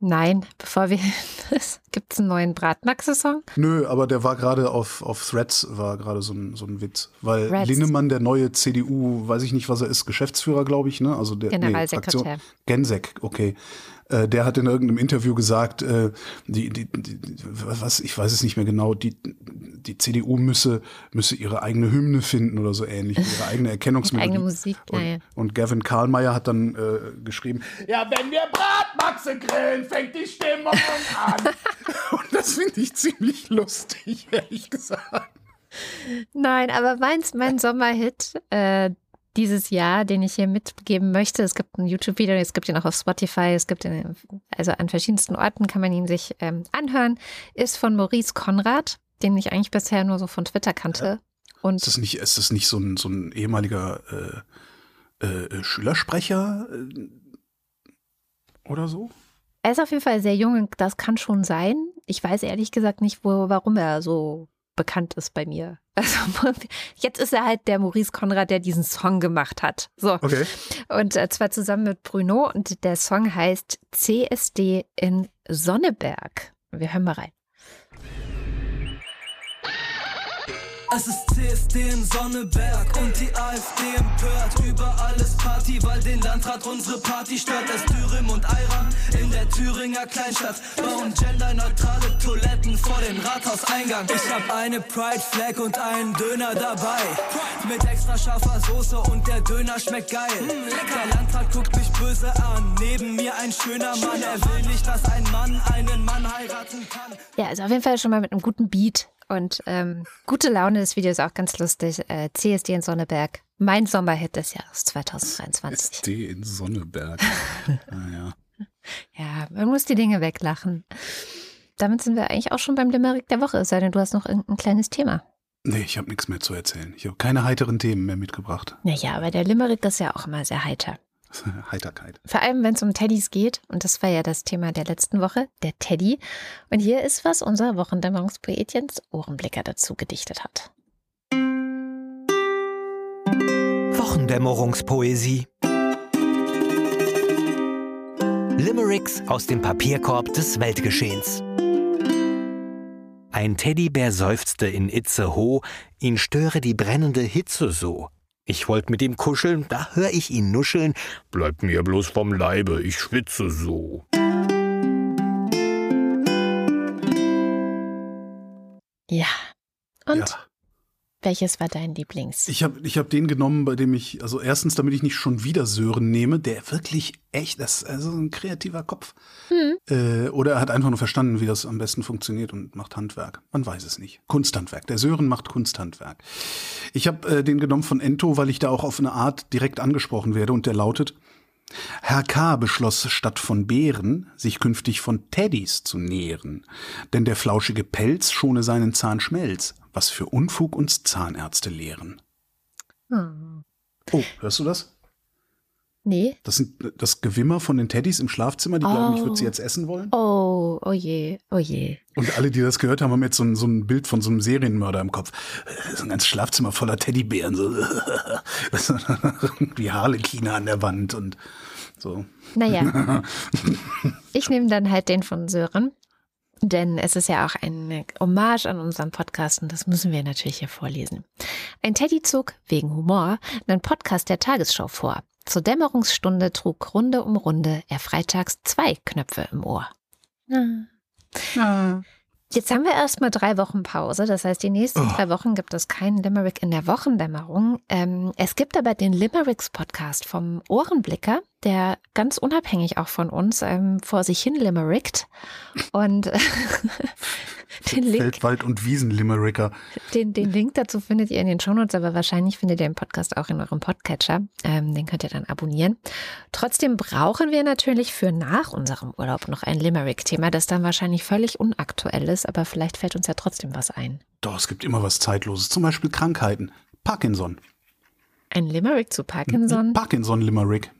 Nein, bevor wir. Gibt es einen neuen Bratmaxe-Song? Nö, aber der war gerade auf, auf Threads, war gerade so ein, so ein Witz. Weil Reds. Linnemann, der neue CDU, weiß ich nicht, was er ist, Geschäftsführer, glaube ich, ne? Also der Generalsekretär. Nee, Gensek, okay. Äh, der hat in irgendeinem Interview gesagt, äh, die, die, die, was, ich weiß es nicht mehr genau, die, die CDU müsse, müsse ihre eigene Hymne finden oder so ähnlich, ihre eigene Erkennungsmelodie. eigene Musik, und, ja, und Gavin Karlmeier hat dann äh, geschrieben, ja, wenn wir Bratmaxe grillen, fängt die Stimmung an. und das finde ich ziemlich lustig, ehrlich gesagt. Nein, aber meins, mein Sommerhit äh, dieses Jahr, den ich hier mitgeben möchte, es gibt ein YouTube-Video, es gibt ihn auch auf Spotify, es gibt ihn, also an verschiedensten Orten kann man ihn sich ähm, anhören, ist von Maurice Konrad, den ich eigentlich bisher nur so von Twitter kannte. Und ist das nicht, ist das nicht so ein, so ein ehemaliger äh, äh, Schülersprecher äh, oder so? Er ist auf jeden Fall sehr jung, das kann schon sein. Ich weiß ehrlich gesagt nicht, wo, warum er so bekannt ist bei mir. Also jetzt ist er halt der Maurice Konrad, der diesen Song gemacht hat. So. Okay. Und äh, zwar zusammen mit Bruno und der Song heißt CSD in Sonneberg. Wir hören mal rein. Es ist CSD in Sonneberg und die AfD empört. Überall ist Party, weil den Landrat unsere Party stört. Es Dürüm und Ayran in der Thüringer Kleinstadt bauen genderneutrale Toiletten vor dem Rathauseingang. Ich hab eine Pride Flag und einen Döner dabei. Mit extra scharfer Soße und der Döner schmeckt geil. Der Landrat guckt mich böse an. Neben mir ein schöner Mann. Er will nicht, dass ein Mann einen Mann heiraten kann. Ja, also auf jeden Fall schon mal mit einem guten Beat und ähm, gute Laune, das Video ist auch ganz lustig. Äh, CSD in Sonneberg. Mein Sommerhit des Jahres 2023. CSD in Sonneberg. naja. Ja, man muss die Dinge weglachen. Damit sind wir eigentlich auch schon beim Limerick der Woche, es sei denn, du hast noch irgendein kleines Thema. Nee, ich habe nichts mehr zu erzählen. Ich habe keine heiteren Themen mehr mitgebracht. Naja, aber der Limerick ist ja auch immer sehr heiter. Heiterkeit. Vor allem, wenn es um Teddys geht, und das war ja das Thema der letzten Woche, der Teddy. Und hier ist, was unser Wochendämmerungspoet Jens Ohrenblicker dazu gedichtet hat. Wochendämmerungspoesie. Limericks aus dem Papierkorb des Weltgeschehens. Ein Teddybär seufzte in Itzehoe, ihn störe die brennende Hitze so. Ich wollte mit ihm kuscheln, da hör ich ihn nuscheln. Bleibt mir bloß vom Leibe, ich schwitze so. Ja. Und? Ja. Welches war dein Lieblings? Ich habe ich hab den genommen, bei dem ich, also erstens, damit ich nicht schon wieder Sören nehme, der wirklich echt, das ist also ein kreativer Kopf. Hm. Äh, oder er hat einfach nur verstanden, wie das am besten funktioniert und macht Handwerk. Man weiß es nicht. Kunsthandwerk. Der Sören macht Kunsthandwerk. Ich habe äh, den genommen von Ento, weil ich da auch auf eine Art direkt angesprochen werde und der lautet, Herr K. beschloss statt von Bären, sich künftig von Teddys zu nähren, denn der flauschige Pelz schone seinen Zahnschmelz, was für Unfug uns Zahnärzte lehren. Hm. Oh, hörst du das? Nee. Das sind das Gewimmer von den Teddys im Schlafzimmer, die oh. glauben, ich würde sie jetzt essen wollen. Oh, oh je, oh je. Und alle, die das gehört haben, haben jetzt so ein, so ein Bild von so einem Serienmörder im Kopf. So ein ganzes Schlafzimmer voller Teddybären, so wie Harlekine an der Wand und so. Naja. ich nehme dann halt den von Sören. Denn es ist ja auch eine Hommage an unseren Podcast und das müssen wir natürlich hier vorlesen. Ein Teddy zog wegen Humor einen Podcast der Tagesschau vor. Zur Dämmerungsstunde trug Runde um Runde er freitags zwei Knöpfe im Ohr. Ja. Ja. Jetzt haben wir erstmal drei Wochen Pause. Das heißt, die nächsten oh. drei Wochen gibt es keinen Limerick in der Wochendämmerung. Ähm, es gibt aber den Limericks Podcast vom Ohrenblicker, der ganz unabhängig auch von uns ähm, vor sich hin limerickt. Und den Link, Feldwald- und Wiesen-Limericker. Den, den Link dazu findet ihr in den Shownotes, aber wahrscheinlich findet ihr den Podcast auch in eurem Podcatcher. Ähm, den könnt ihr dann abonnieren. Trotzdem brauchen wir natürlich für nach unserem Urlaub noch ein Limerick-Thema, das dann wahrscheinlich völlig unaktuell ist, aber vielleicht fällt uns ja trotzdem was ein. Doch, es gibt immer was Zeitloses, zum Beispiel Krankheiten. Parkinson. Ein Limerick zu Parkinson? Parkinson-Limerick.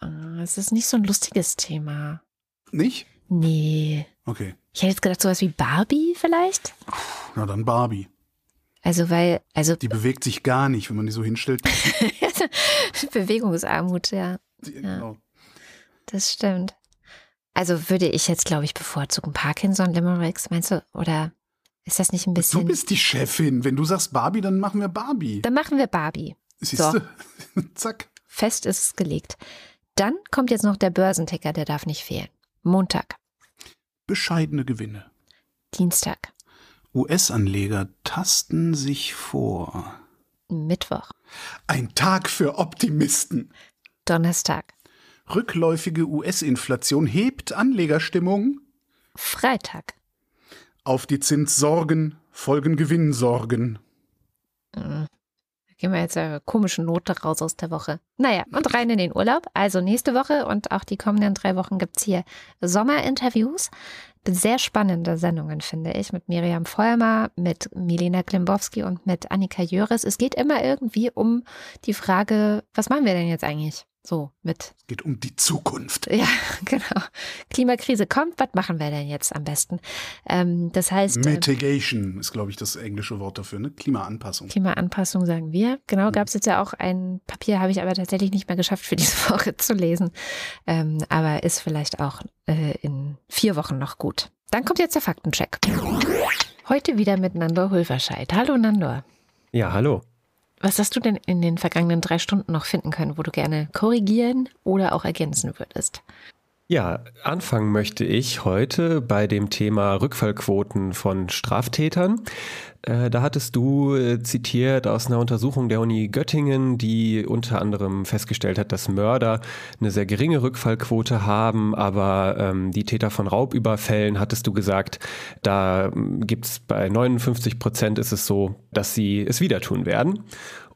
Hm. Es ist nicht so ein lustiges Thema. Nicht? Nee. Okay. Ich hätte jetzt gedacht, sowas wie Barbie vielleicht. Na dann Barbie. Also weil, also. Die bewegt sich gar nicht, wenn man die so hinstellt. Bewegungsarmut, ja. Die, ja. Genau. Das stimmt. Also würde ich jetzt, glaube ich, bevorzugen Parkinson Limericks, meinst du? Oder ist das nicht ein bisschen. Du bist die Chefin. Wenn du sagst Barbie, dann machen wir Barbie. Dann machen wir Barbie. Siehst so. du? Zack. Fest ist es gelegt. Dann kommt jetzt noch der Börsenticker, der darf nicht fehlen. Montag bescheidene Gewinne. Dienstag. US-Anleger tasten sich vor. Mittwoch. Ein Tag für Optimisten. Donnerstag. Rückläufige US-Inflation hebt Anlegerstimmung. Freitag. Auf die Zinssorgen folgen Gewinnsorgen. Gehen wir jetzt eine komische Note raus aus der Woche. Naja, und rein in den Urlaub. Also nächste Woche und auch die kommenden drei Wochen gibt es hier Sommerinterviews. Sehr spannende Sendungen, finde ich, mit Miriam Vollmer, mit Milena Klimbowski und mit Annika Jöres. Es geht immer irgendwie um die Frage, was machen wir denn jetzt eigentlich? So mit. Es geht um die Zukunft. Ja, genau. Klimakrise kommt, was machen wir denn jetzt am besten? Ähm, das heißt. Äh, Mitigation ist, glaube ich, das englische Wort dafür, ne? Klimaanpassung. Klimaanpassung sagen wir. Genau, mhm. gab es jetzt ja auch ein Papier, habe ich aber tatsächlich nicht mehr geschafft, für diese Woche zu lesen. Ähm, aber ist vielleicht auch äh, in vier Wochen noch gut. Dann kommt jetzt der Faktencheck. Heute wieder mit Nandor Hulverscheid. Hallo Nandor. Ja, hallo. Was hast du denn in den vergangenen drei Stunden noch finden können, wo du gerne korrigieren oder auch ergänzen würdest? Ja, anfangen möchte ich heute bei dem Thema Rückfallquoten von Straftätern. Äh, da hattest du äh, zitiert aus einer Untersuchung der Uni Göttingen, die unter anderem festgestellt hat, dass Mörder eine sehr geringe Rückfallquote haben, aber ähm, die Täter von Raubüberfällen, hattest du gesagt, da ähm, gibt es bei 59 Prozent ist es so, dass sie es wieder tun werden.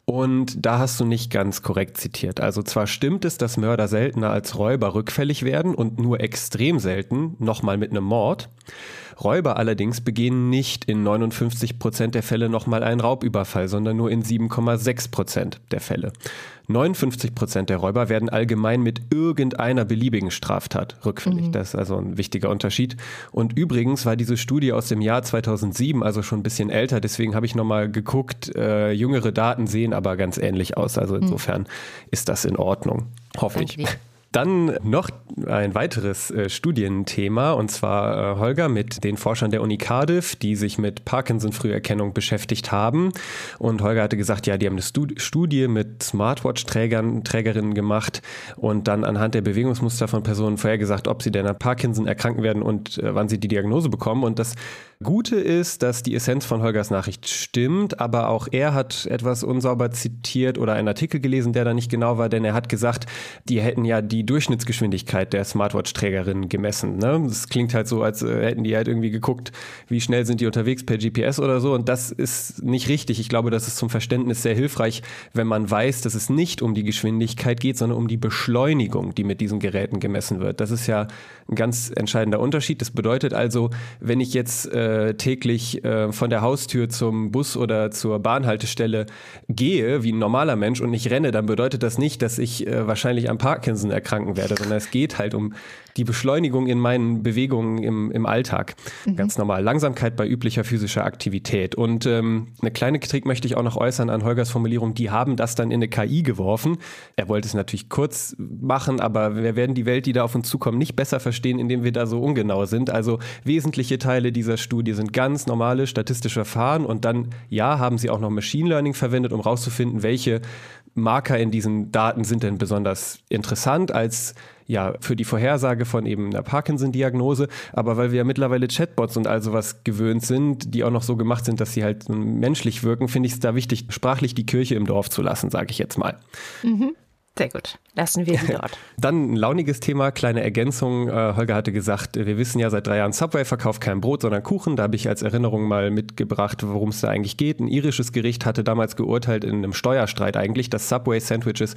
Und da hast du nicht ganz korrekt zitiert. Also zwar stimmt es, dass Mörder seltener als Räuber rückfällig werden und nur extrem selten nochmal mit einem Mord. Räuber allerdings begehen nicht in 59 Prozent der Fälle nochmal einen Raubüberfall, sondern nur in 7,6 Prozent der Fälle. 59 Prozent der Räuber werden allgemein mit irgendeiner beliebigen Straftat rückfällig. Mhm. Das ist also ein wichtiger Unterschied. Und übrigens war diese Studie aus dem Jahr 2007, also schon ein bisschen älter. Deswegen habe ich nochmal geguckt. Äh, jüngere Daten sehen aber ganz ähnlich aus. Also mhm. insofern mhm. ist das in Ordnung. Hoffe Danke ich. Dir. Dann noch ein weiteres äh, Studienthema und zwar äh, Holger mit den Forschern der Uni Cardiff, die sich mit Parkinson-Früherkennung beschäftigt haben. Und Holger hatte gesagt, ja, die haben eine Stud Studie mit Smartwatch-Trägern, Trägerinnen gemacht und dann anhand der Bewegungsmuster von Personen vorhergesagt, ob sie denn an Parkinson erkranken werden und äh, wann sie die Diagnose bekommen. Und das Gute ist, dass die Essenz von Holgers Nachricht stimmt, aber auch er hat etwas unsauber zitiert oder einen Artikel gelesen, der da nicht genau war, denn er hat gesagt, die hätten ja die Durchschnittsgeschwindigkeit der Smartwatch-Trägerinnen gemessen. Ne? Das klingt halt so, als äh, hätten die halt irgendwie geguckt, wie schnell sind die unterwegs per GPS oder so und das ist nicht richtig. Ich glaube, das ist zum Verständnis sehr hilfreich, wenn man weiß, dass es nicht um die Geschwindigkeit geht, sondern um die Beschleunigung, die mit diesen Geräten gemessen wird. Das ist ja ein ganz entscheidender Unterschied. Das bedeutet also, wenn ich jetzt äh, täglich äh, von der Haustür zum Bus oder zur Bahnhaltestelle gehe, wie ein normaler Mensch und nicht renne, dann bedeutet das nicht, dass ich äh, wahrscheinlich an Parkinson erkranken werde, sondern es geht halt um die Beschleunigung in meinen Bewegungen im, im Alltag. Mhm. Ganz normal. Langsamkeit bei üblicher physischer Aktivität. Und ähm, eine kleine Kritik möchte ich auch noch äußern an Holgers Formulierung, die haben das dann in eine KI geworfen. Er wollte es natürlich kurz machen, aber wir werden die Welt, die da auf uns zukommen, nicht besser verstehen, indem wir da so ungenau sind. Also wesentliche Teile dieser Studie sind ganz normale statistische Verfahren und dann, ja, haben sie auch noch Machine Learning verwendet, um rauszufinden, welche Marker in diesen Daten sind denn besonders interessant als ja für die Vorhersage von eben einer Parkinson-Diagnose, aber weil wir ja mittlerweile Chatbots und all sowas gewöhnt sind, die auch noch so gemacht sind, dass sie halt menschlich wirken, finde ich es da wichtig, sprachlich die Kirche im Dorf zu lassen, sage ich jetzt mal. Mhm. Sehr gut. Lassen wir ihn dort. Dann ein launiges Thema, kleine Ergänzung. Äh, Holger hatte gesagt, wir wissen ja seit drei Jahren, Subway verkauft kein Brot, sondern Kuchen. Da habe ich als Erinnerung mal mitgebracht, worum es da eigentlich geht. Ein irisches Gericht hatte damals geurteilt in einem Steuerstreit eigentlich, dass Subway-Sandwiches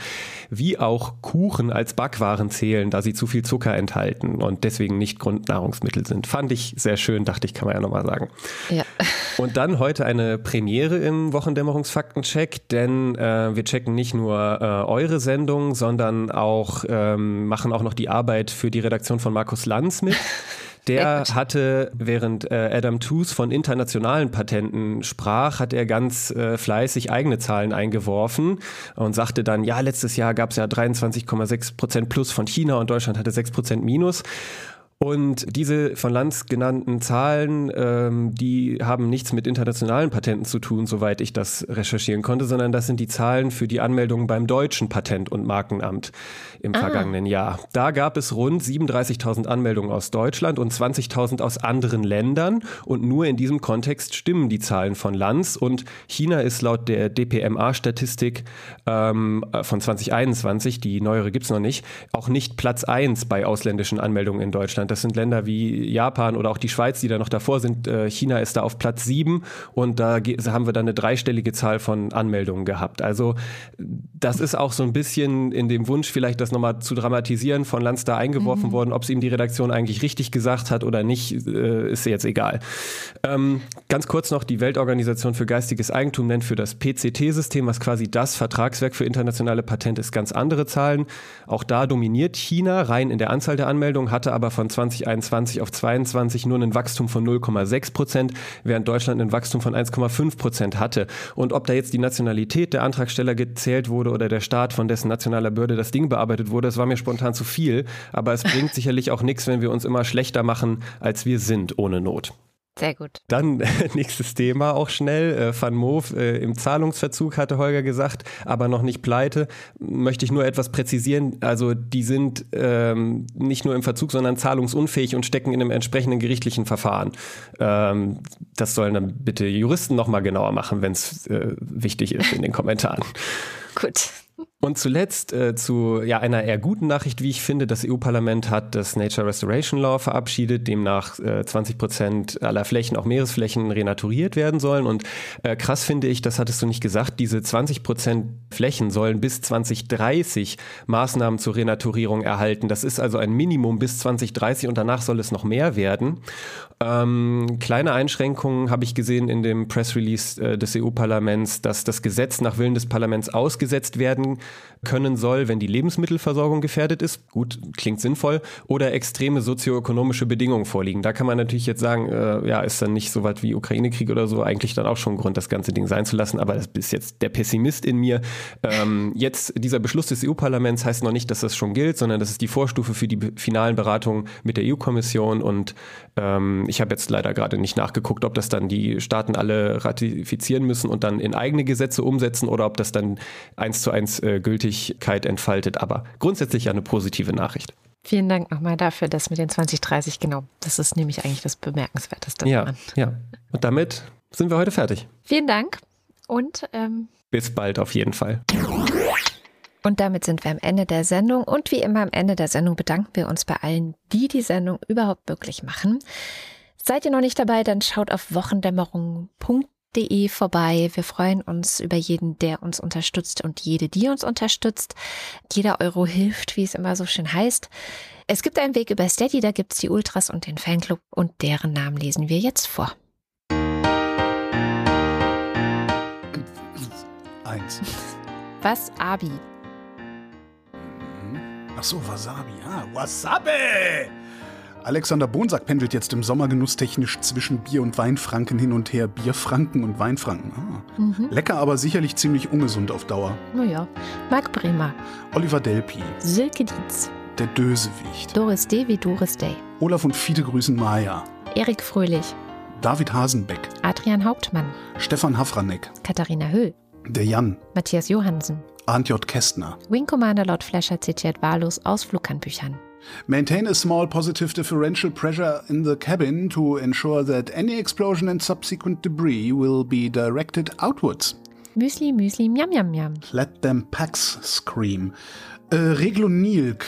wie auch Kuchen als Backwaren zählen, da sie zu viel Zucker enthalten und deswegen nicht Grundnahrungsmittel sind. Fand ich sehr schön, dachte ich, kann man ja nochmal sagen. Ja. Und dann heute eine Premiere im Wochendämmerungsfaktencheck, denn äh, wir checken nicht nur äh, eure Sendung, Sendung, sondern auch ähm, machen auch noch die Arbeit für die Redaktion von Markus Lanz mit. Der hatte, während äh, Adam Tooze von internationalen Patenten sprach, hat er ganz äh, fleißig eigene Zahlen eingeworfen und sagte dann, ja, letztes Jahr gab es ja 23,6 Prozent plus von China und Deutschland hatte 6 Prozent minus. Und diese von Lanz genannten Zahlen, ähm, die haben nichts mit internationalen Patenten zu tun, soweit ich das recherchieren konnte, sondern das sind die Zahlen für die Anmeldungen beim deutschen Patent- und Markenamt im ah. vergangenen Jahr. Da gab es rund 37.000 Anmeldungen aus Deutschland und 20.000 aus anderen Ländern. Und nur in diesem Kontext stimmen die Zahlen von Lanz. Und China ist laut der DPMA-Statistik ähm, von 2021, die neuere gibt's noch nicht, auch nicht Platz eins bei ausländischen Anmeldungen in Deutschland das sind Länder wie Japan oder auch die Schweiz, die da noch davor sind. Äh, China ist da auf Platz sieben und da haben wir dann eine dreistellige Zahl von Anmeldungen gehabt. Also das ist auch so ein bisschen in dem Wunsch, vielleicht das nochmal zu dramatisieren, von Lanz da eingeworfen mhm. worden. Ob es ihm die Redaktion eigentlich richtig gesagt hat oder nicht, äh, ist jetzt egal. Ähm, ganz kurz noch, die Weltorganisation für geistiges Eigentum nennt für das PCT-System, was quasi das Vertragswerk für internationale Patente ist, ganz andere Zahlen. Auch da dominiert China rein in der Anzahl der Anmeldungen, hatte aber von 2021 auf 22 nur ein Wachstum von 0,6 Prozent, während Deutschland ein Wachstum von 1,5 Prozent hatte. Und ob da jetzt die Nationalität der Antragsteller gezählt wurde oder der Staat, von dessen nationaler Bürde das Ding bearbeitet wurde, das war mir spontan zu viel. Aber es bringt sicherlich auch nichts, wenn wir uns immer schlechter machen, als wir sind, ohne Not. Sehr gut. Dann nächstes Thema auch schnell. Äh, Van Moof äh, im Zahlungsverzug, hatte Holger gesagt, aber noch nicht pleite. Möchte ich nur etwas präzisieren. Also die sind ähm, nicht nur im Verzug, sondern zahlungsunfähig und stecken in einem entsprechenden gerichtlichen Verfahren. Ähm, das sollen dann bitte Juristen nochmal genauer machen, wenn es äh, wichtig ist in den Kommentaren. Gut. Und zuletzt äh, zu ja, einer eher guten Nachricht, wie ich finde. Das EU-Parlament hat das Nature Restoration Law verabschiedet, demnach äh, 20 Prozent aller Flächen, auch Meeresflächen, renaturiert werden sollen. Und äh, krass finde ich, das hattest du nicht gesagt, diese 20 Prozent Flächen sollen bis 2030 Maßnahmen zur Renaturierung erhalten. Das ist also ein Minimum bis 2030 und danach soll es noch mehr werden. Ähm, kleine Einschränkungen habe ich gesehen in dem Press Release äh, des EU-Parlaments, dass das Gesetz nach Willen des Parlaments ausgesetzt werden können soll, wenn die Lebensmittelversorgung gefährdet ist. Gut, klingt sinnvoll. Oder extreme sozioökonomische Bedingungen vorliegen. Da kann man natürlich jetzt sagen, äh, ja, ist dann nicht so weit wie Ukraine-Krieg oder so eigentlich dann auch schon Grund, das ganze Ding sein zu lassen. Aber das ist jetzt der Pessimist in mir. Ähm, jetzt dieser Beschluss des EU-Parlaments heißt noch nicht, dass das schon gilt, sondern das ist die Vorstufe für die finalen Beratungen mit der EU-Kommission. Und ähm, ich habe jetzt leider gerade nicht nachgeguckt, ob das dann die Staaten alle ratifizieren müssen und dann in eigene Gesetze umsetzen oder ob das dann eins zu eins äh, Gültigkeit entfaltet. Aber grundsätzlich eine positive Nachricht. Vielen Dank nochmal dafür, dass mit den 2030, genau, das ist nämlich eigentlich das Bemerkenswerteste. Ja, daran. ja. Und damit sind wir heute fertig. Vielen Dank und ähm, bis bald auf jeden Fall. Und damit sind wir am Ende der Sendung. Und wie immer am Ende der Sendung bedanken wir uns bei allen, die die Sendung überhaupt möglich machen. Seid ihr noch nicht dabei, dann schaut auf wochendämmerung.de vorbei. Wir freuen uns über jeden, der uns unterstützt und jede, die uns unterstützt. Jeder Euro hilft, wie es immer so schön heißt. Es gibt einen Weg über Steady, da gibt es die Ultras und den Fanclub und deren Namen lesen wir jetzt vor. Eins. Was Abi? Ach so, Wasabi. Ah, Wasabi! Alexander Bonsack pendelt jetzt im Sommer genusstechnisch zwischen Bier- und Weinfranken hin und her. Bierfranken und Weinfranken. Ah. Mhm. Lecker, aber sicherlich ziemlich ungesund auf Dauer. Naja. Marc Bremer. Oliver Delpi. Silke Dietz. Der Dösewicht. Doris D. wie Doris Day. Olaf und Fiete grüßen Maya. Erik Fröhlich. David Hasenbeck. Adrian Hauptmann. Stefan Hafranek. Katharina Höll. Der Jan. Matthias Johansen. Arndt J. Kästner. Wing Commander Lord Flasher zitiert wahllos aus Flughandbüchern. Maintain a small positive differential pressure in the cabin to ensure that any explosion and subsequent debris will be directed outwards. Müsli, Müsli, Miam, Miam, Miam. Let them packs scream. Uh, Reglonilk.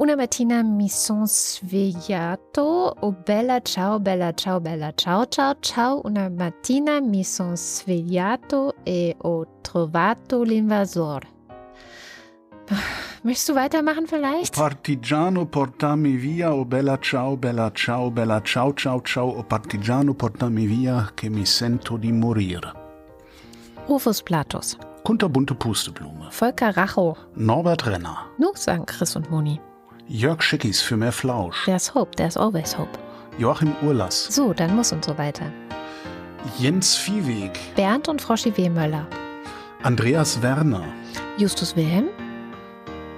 Una mattina mi son svegliato, oh bella ciao, bella ciao, bella ciao, ciao, ciao. Una mattina mi son svegliato e ho trovato l'invasor. Möchtest du weitermachen vielleicht? Partigiano portami via, oh bella ciao, bella ciao, bella ciao, ciao, ciao, oh partigiano portami via, che mi sento di morire. Rufus Platus. Kunterbunte Pusteblume. Volker Rachow. Norbert Renner. Nur sagen Chris und Moni. Jörg Schickis für mehr Flausch. There's hope, there's always hope. Joachim Urlass. So, dann muss und so weiter. Jens Viehweg. Bernd und Froschi Wehmöller. Andreas Werner. Justus Wilhelm.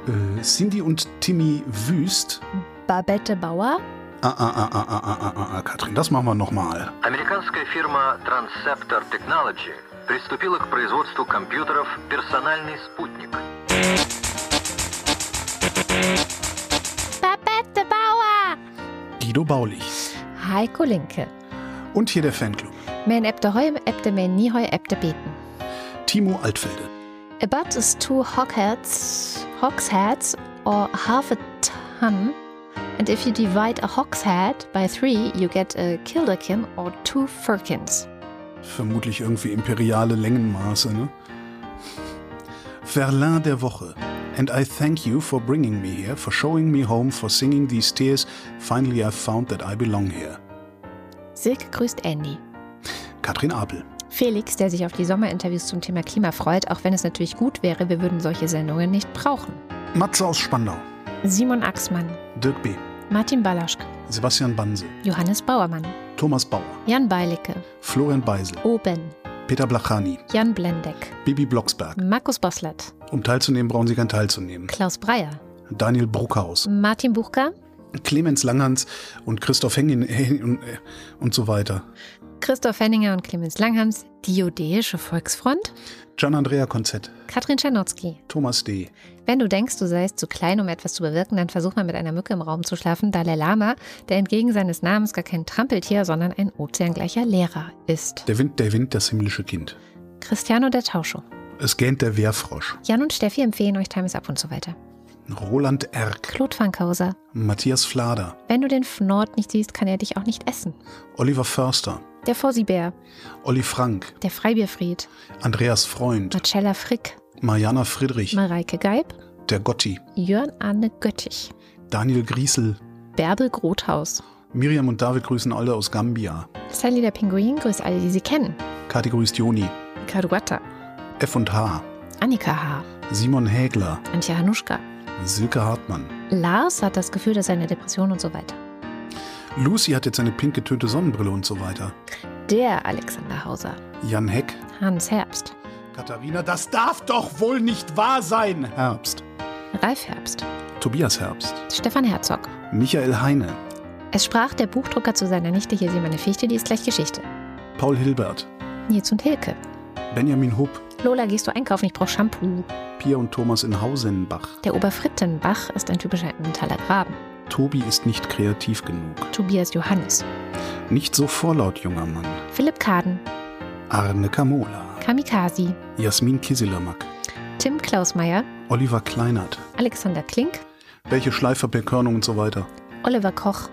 Äh, Cindy und Timmy Wüst. Babette Bauer. Ah, ah, ah, ah, ah, ah, ah, ah, Katrin, das machen wir nochmal. Американская фирма Transceptor Technology приступила к производству компьютеров «Персональный спутник». Babette Bauer. Guido Baulich. Heiko Linke. Und hier der Fanclub. Men ebte heu, ebte men nie heu, ebte beten. Timo Altfelde. About is two hogsheads or half a ton And if you divide a Hogshead by three, you get a Kilderkin or two Firkins. Vermutlich irgendwie imperiale Längenmaße, ne? Verlin der Woche. And I thank you for bringing me here, for showing me home, for singing these tears. Finally I've found that I belong here. Silke grüßt Andy. Katrin Apel. Felix, der sich auf die Sommerinterviews zum Thema Klima freut, auch wenn es natürlich gut wäre, wir würden solche Sendungen nicht brauchen. Matze aus Spandau. Simon Axmann. Dirk B. Martin Balaschk. Sebastian Banse. Johannes Bauermann. Thomas Bauer. Jan Beilicke. Florian Beisel. Oben. Peter Blachani. Jan Blendeck. Bibi Blocksberg. Markus Boslett. Um teilzunehmen, brauchen Sie kein teilzunehmen. Klaus Breyer. Daniel Bruckhaus. Martin Buchka. Clemens Langhans und Christoph Hengin und, und so weiter. Christoph Henninger und Clemens Langhans, die Judäische Volksfront. Gian Andrea Konzett. Katrin Czernotzki. Thomas D. Wenn du denkst, du seist zu klein, um etwas zu bewirken, dann versuch mal mit einer Mücke im Raum zu schlafen. Dalai Lama, der entgegen seines Namens gar kein Trampeltier, sondern ein ozeangleicher Lehrer ist. Der Wind, der Wind, das himmlische Kind. Cristiano der Tauscho. Es gähnt der Wehrfrosch. Jan und Steffi empfehlen euch Times Up und so weiter. Roland Erck. Claude Fankhauser. Matthias Flader. Wenn du den Fnord nicht siehst, kann er dich auch nicht essen. Oliver Förster. Der Fossibär. Olli Frank. Der Freibierfried. Andreas Freund. Marcella Frick. Mariana Friedrich. Mareike Geib. Der Gotti. Jörn Arne Göttich. Daniel Griesel. Bärbel Grothaus. Miriam und David grüßen alle aus Gambia. Sally der Pinguin grüßt alle, die sie kennen. Kathi grüßt Joni. Karuata. F und H. Annika H. Simon Hägler. Antje Hanuschka. Silke Hartmann. Lars hat das Gefühl, dass seine Depression und so weiter. Lucy hat jetzt eine pink getönte Sonnenbrille und so weiter. Der Alexander Hauser. Jan Heck. Hans Herbst. Katharina, das darf doch wohl nicht wahr sein. Herbst. Ralf Herbst. Tobias Herbst. Stefan Herzog. Michael Heine. Es sprach der Buchdrucker zu seiner Nichte, hier sieh meine Fichte, die ist gleich Geschichte. Paul Hilbert. Nils und Hilke. Benjamin Hupp. Lola, gehst du einkaufen? Ich brauche Shampoo. Pia und Thomas in Hausenbach. Der Oberfrittenbach ist ein typischer Emmentaler Graben. Tobi ist nicht kreativ genug. Tobias Johannes. Nicht so vorlaut, junger Mann. Philipp Kaden. Arne Kamola. Kamikazi. Jasmin Kisilamak. Tim Klausmeier. Oliver Kleinert. Alexander Klink. Welche Schleifer, Bekörnung und so weiter. Oliver Koch.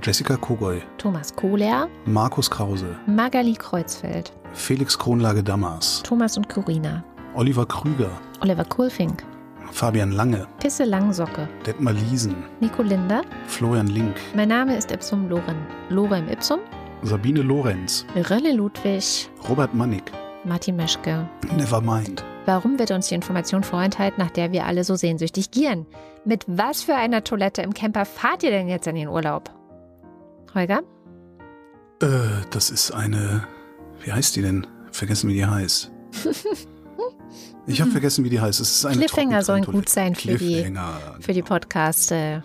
Jessica Kogoy. Thomas Kohler. Markus Krause. Magali Kreuzfeld. Felix Kronlage Damas. Thomas und Corina. Oliver Krüger. Oliver Kohlfink. Fabian Lange. Pisse Langsocke. Detmar Liesen. Nico Linder. Florian Link. Mein Name ist Ipsum Loren. Lorem Ipsum. Sabine Lorenz. Rölle Ludwig. Robert Mannig. Martin Meschke. Nevermind. Warum wird uns die Information vorenthalten, nach der wir alle so sehnsüchtig gieren? Mit was für einer Toilette im Camper fahrt ihr denn jetzt in den Urlaub? Holger? Äh, das ist eine. Wie heißt die denn? Vergessen, wie die heißt. Ich habe vergessen, wie die heißt. Es ist eine Cliffhanger sollen gut sein für die, für die Podcast-Fans.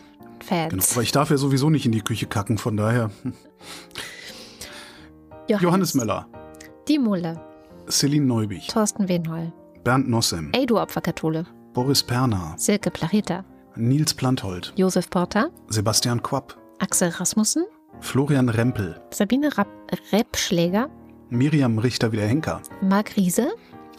Genau, aber ich darf ja sowieso nicht in die Küche kacken, von daher. Johannes, Johannes Möller, Die Mulle. Celine Neubich, Thorsten Wenhol. Bernd Nossem, Ey, du Opferkathole. Boris Perner, Silke Placheta. Nils Planthold, Josef Porter. Sebastian Quapp, Axel Rasmussen. Florian Rempel, Sabine Rapp Reppschläger. Miriam Richter-Wiederhenker, Marc Riese.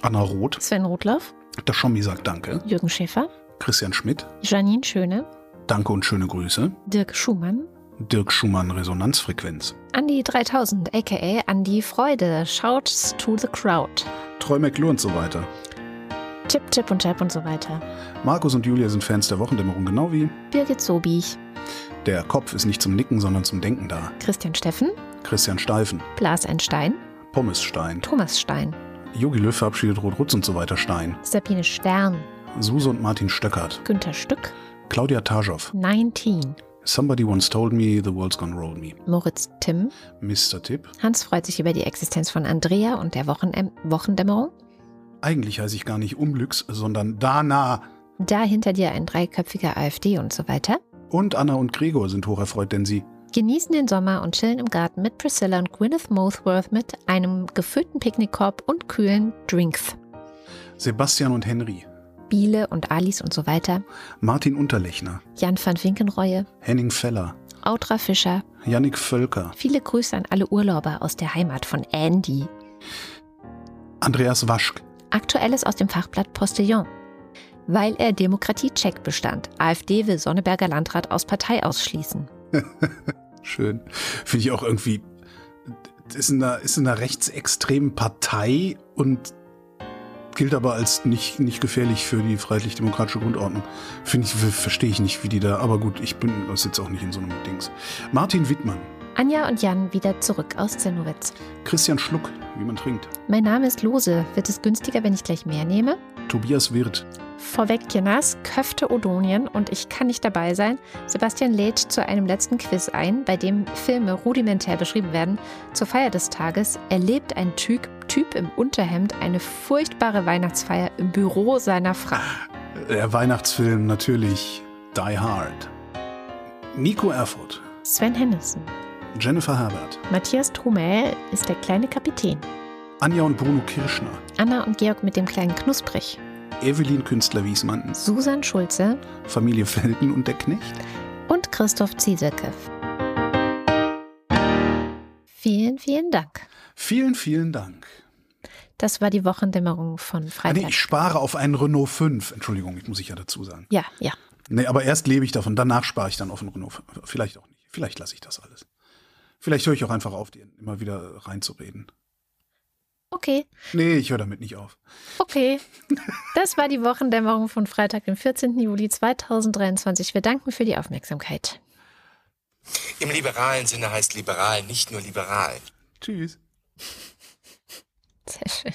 Anna Roth, Sven Rotloff. der Schommi sagt Danke, Jürgen Schäfer. Christian Schmidt, Janine Schöne. Danke und schöne Grüße, Dirk Schumann. Dirk Schumann Resonanzfrequenz, Andi 3000, a.k.a. Andi Freude. Shouts to the crowd. Troy McClure und so weiter. Tipp, Tipp und Tap und so weiter. Markus und Julia sind Fans der Wochendämmerung, genau wie Birgit Sobich. der Kopf ist nicht zum Nicken, sondern zum Denken da. Christian Steffen. Christian Steifen, Blas ein Stein. Pommesstein, Thomas Stein. Yogi Löw verabschiedet Rot-Rutz und so weiter Stein, Sabine Stern. Suse und Martin Stöckert, Günther Stück. Claudia Taschow, 19. Somebody once told me the world's gonna roll me. Moritz Timm. Mr. Tipp, Hans freut sich über die Existenz von Andrea und der Wochen Wochendämmerung. eigentlich heiße ich gar nicht Umlüx, sondern Dana. Da hinter dir ein dreiköpfiger AfD und so weiter. Und Anna und Gregor sind hocherfreut, denn sie Genießen den Sommer und chillen im Garten mit Priscilla und Gwyneth Mothworth mit einem gefüllten Picknickkorb und kühlen Drinks. Sebastian und Henry, Biele und Alice und so weiter. Martin Unterlechner, Jan van Winkenreue. Henning Feller, Autra Fischer. Yannick Völker, Viele Grüße an alle Urlauber aus der Heimat von Andy. Andreas Waschk, Aktuelles aus dem Fachblatt Postillon. weil er Demokratie-Check bestand. AfD will Sonneberger Landrat aus Partei ausschließen. Schön. Finde ich auch irgendwie, ist in einer, ist in einer rechtsextremen Partei und gilt aber als nicht, nicht gefährlich für die freiheitlich-demokratische Grundordnung. Finde ich, verstehe ich nicht, wie die da, aber gut, ich bin, das sitze auch nicht in so einem Dings. Martin Wittmann. Anja und Jan wieder zurück aus Zernowitz. Christian Schluck, wie man trinkt. Mein Name ist Lose. Wird es günstiger, wenn ich gleich mehr nehme? Tobias Wirth. Vorweg Jonas, Köfte Odonien und ich kann nicht dabei sein. Sebastian lädt zu einem letzten Quiz ein, bei dem Filme rudimentär beschrieben werden. Zur Feier des Tages erlebt ein Typ, typ im Unterhemd eine furchtbare Weihnachtsfeier im Büro seiner Frau. Der Weihnachtsfilm natürlich Die Hard. Nico Erfurt. Sven Hennissen. Jennifer Herbert. Matthias Trumel ist der kleine Kapitän. Anja und Bruno Kirschner. Anna und Georg mit dem kleinen Knusprig. Evelyn Künstler-Wiesmann. Susan Schulze. Familie Felden und der Knecht. Und Christoph Zieselke. Vielen, vielen Dank. Vielen, vielen Dank. Das war die Wochendämmerung von Freitag. Nee, ich spare auf einen Renault 5. Entschuldigung, ich muss ich ja dazu sagen. Ja, ja. Nee, aber erst lebe ich davon, danach spare ich dann auf einen Renault 5. Vielleicht auch nicht. Vielleicht lasse ich das alles. Vielleicht höre ich auch einfach auf, dir immer wieder reinzureden. Okay. Nee, ich höre damit nicht auf. Okay. Das war die Wochendämmerung von Freitag, dem 14. Juli 2023. Wir danken für die Aufmerksamkeit. Im liberalen Sinne heißt liberal nicht nur liberal. Tschüss. Sehr schön.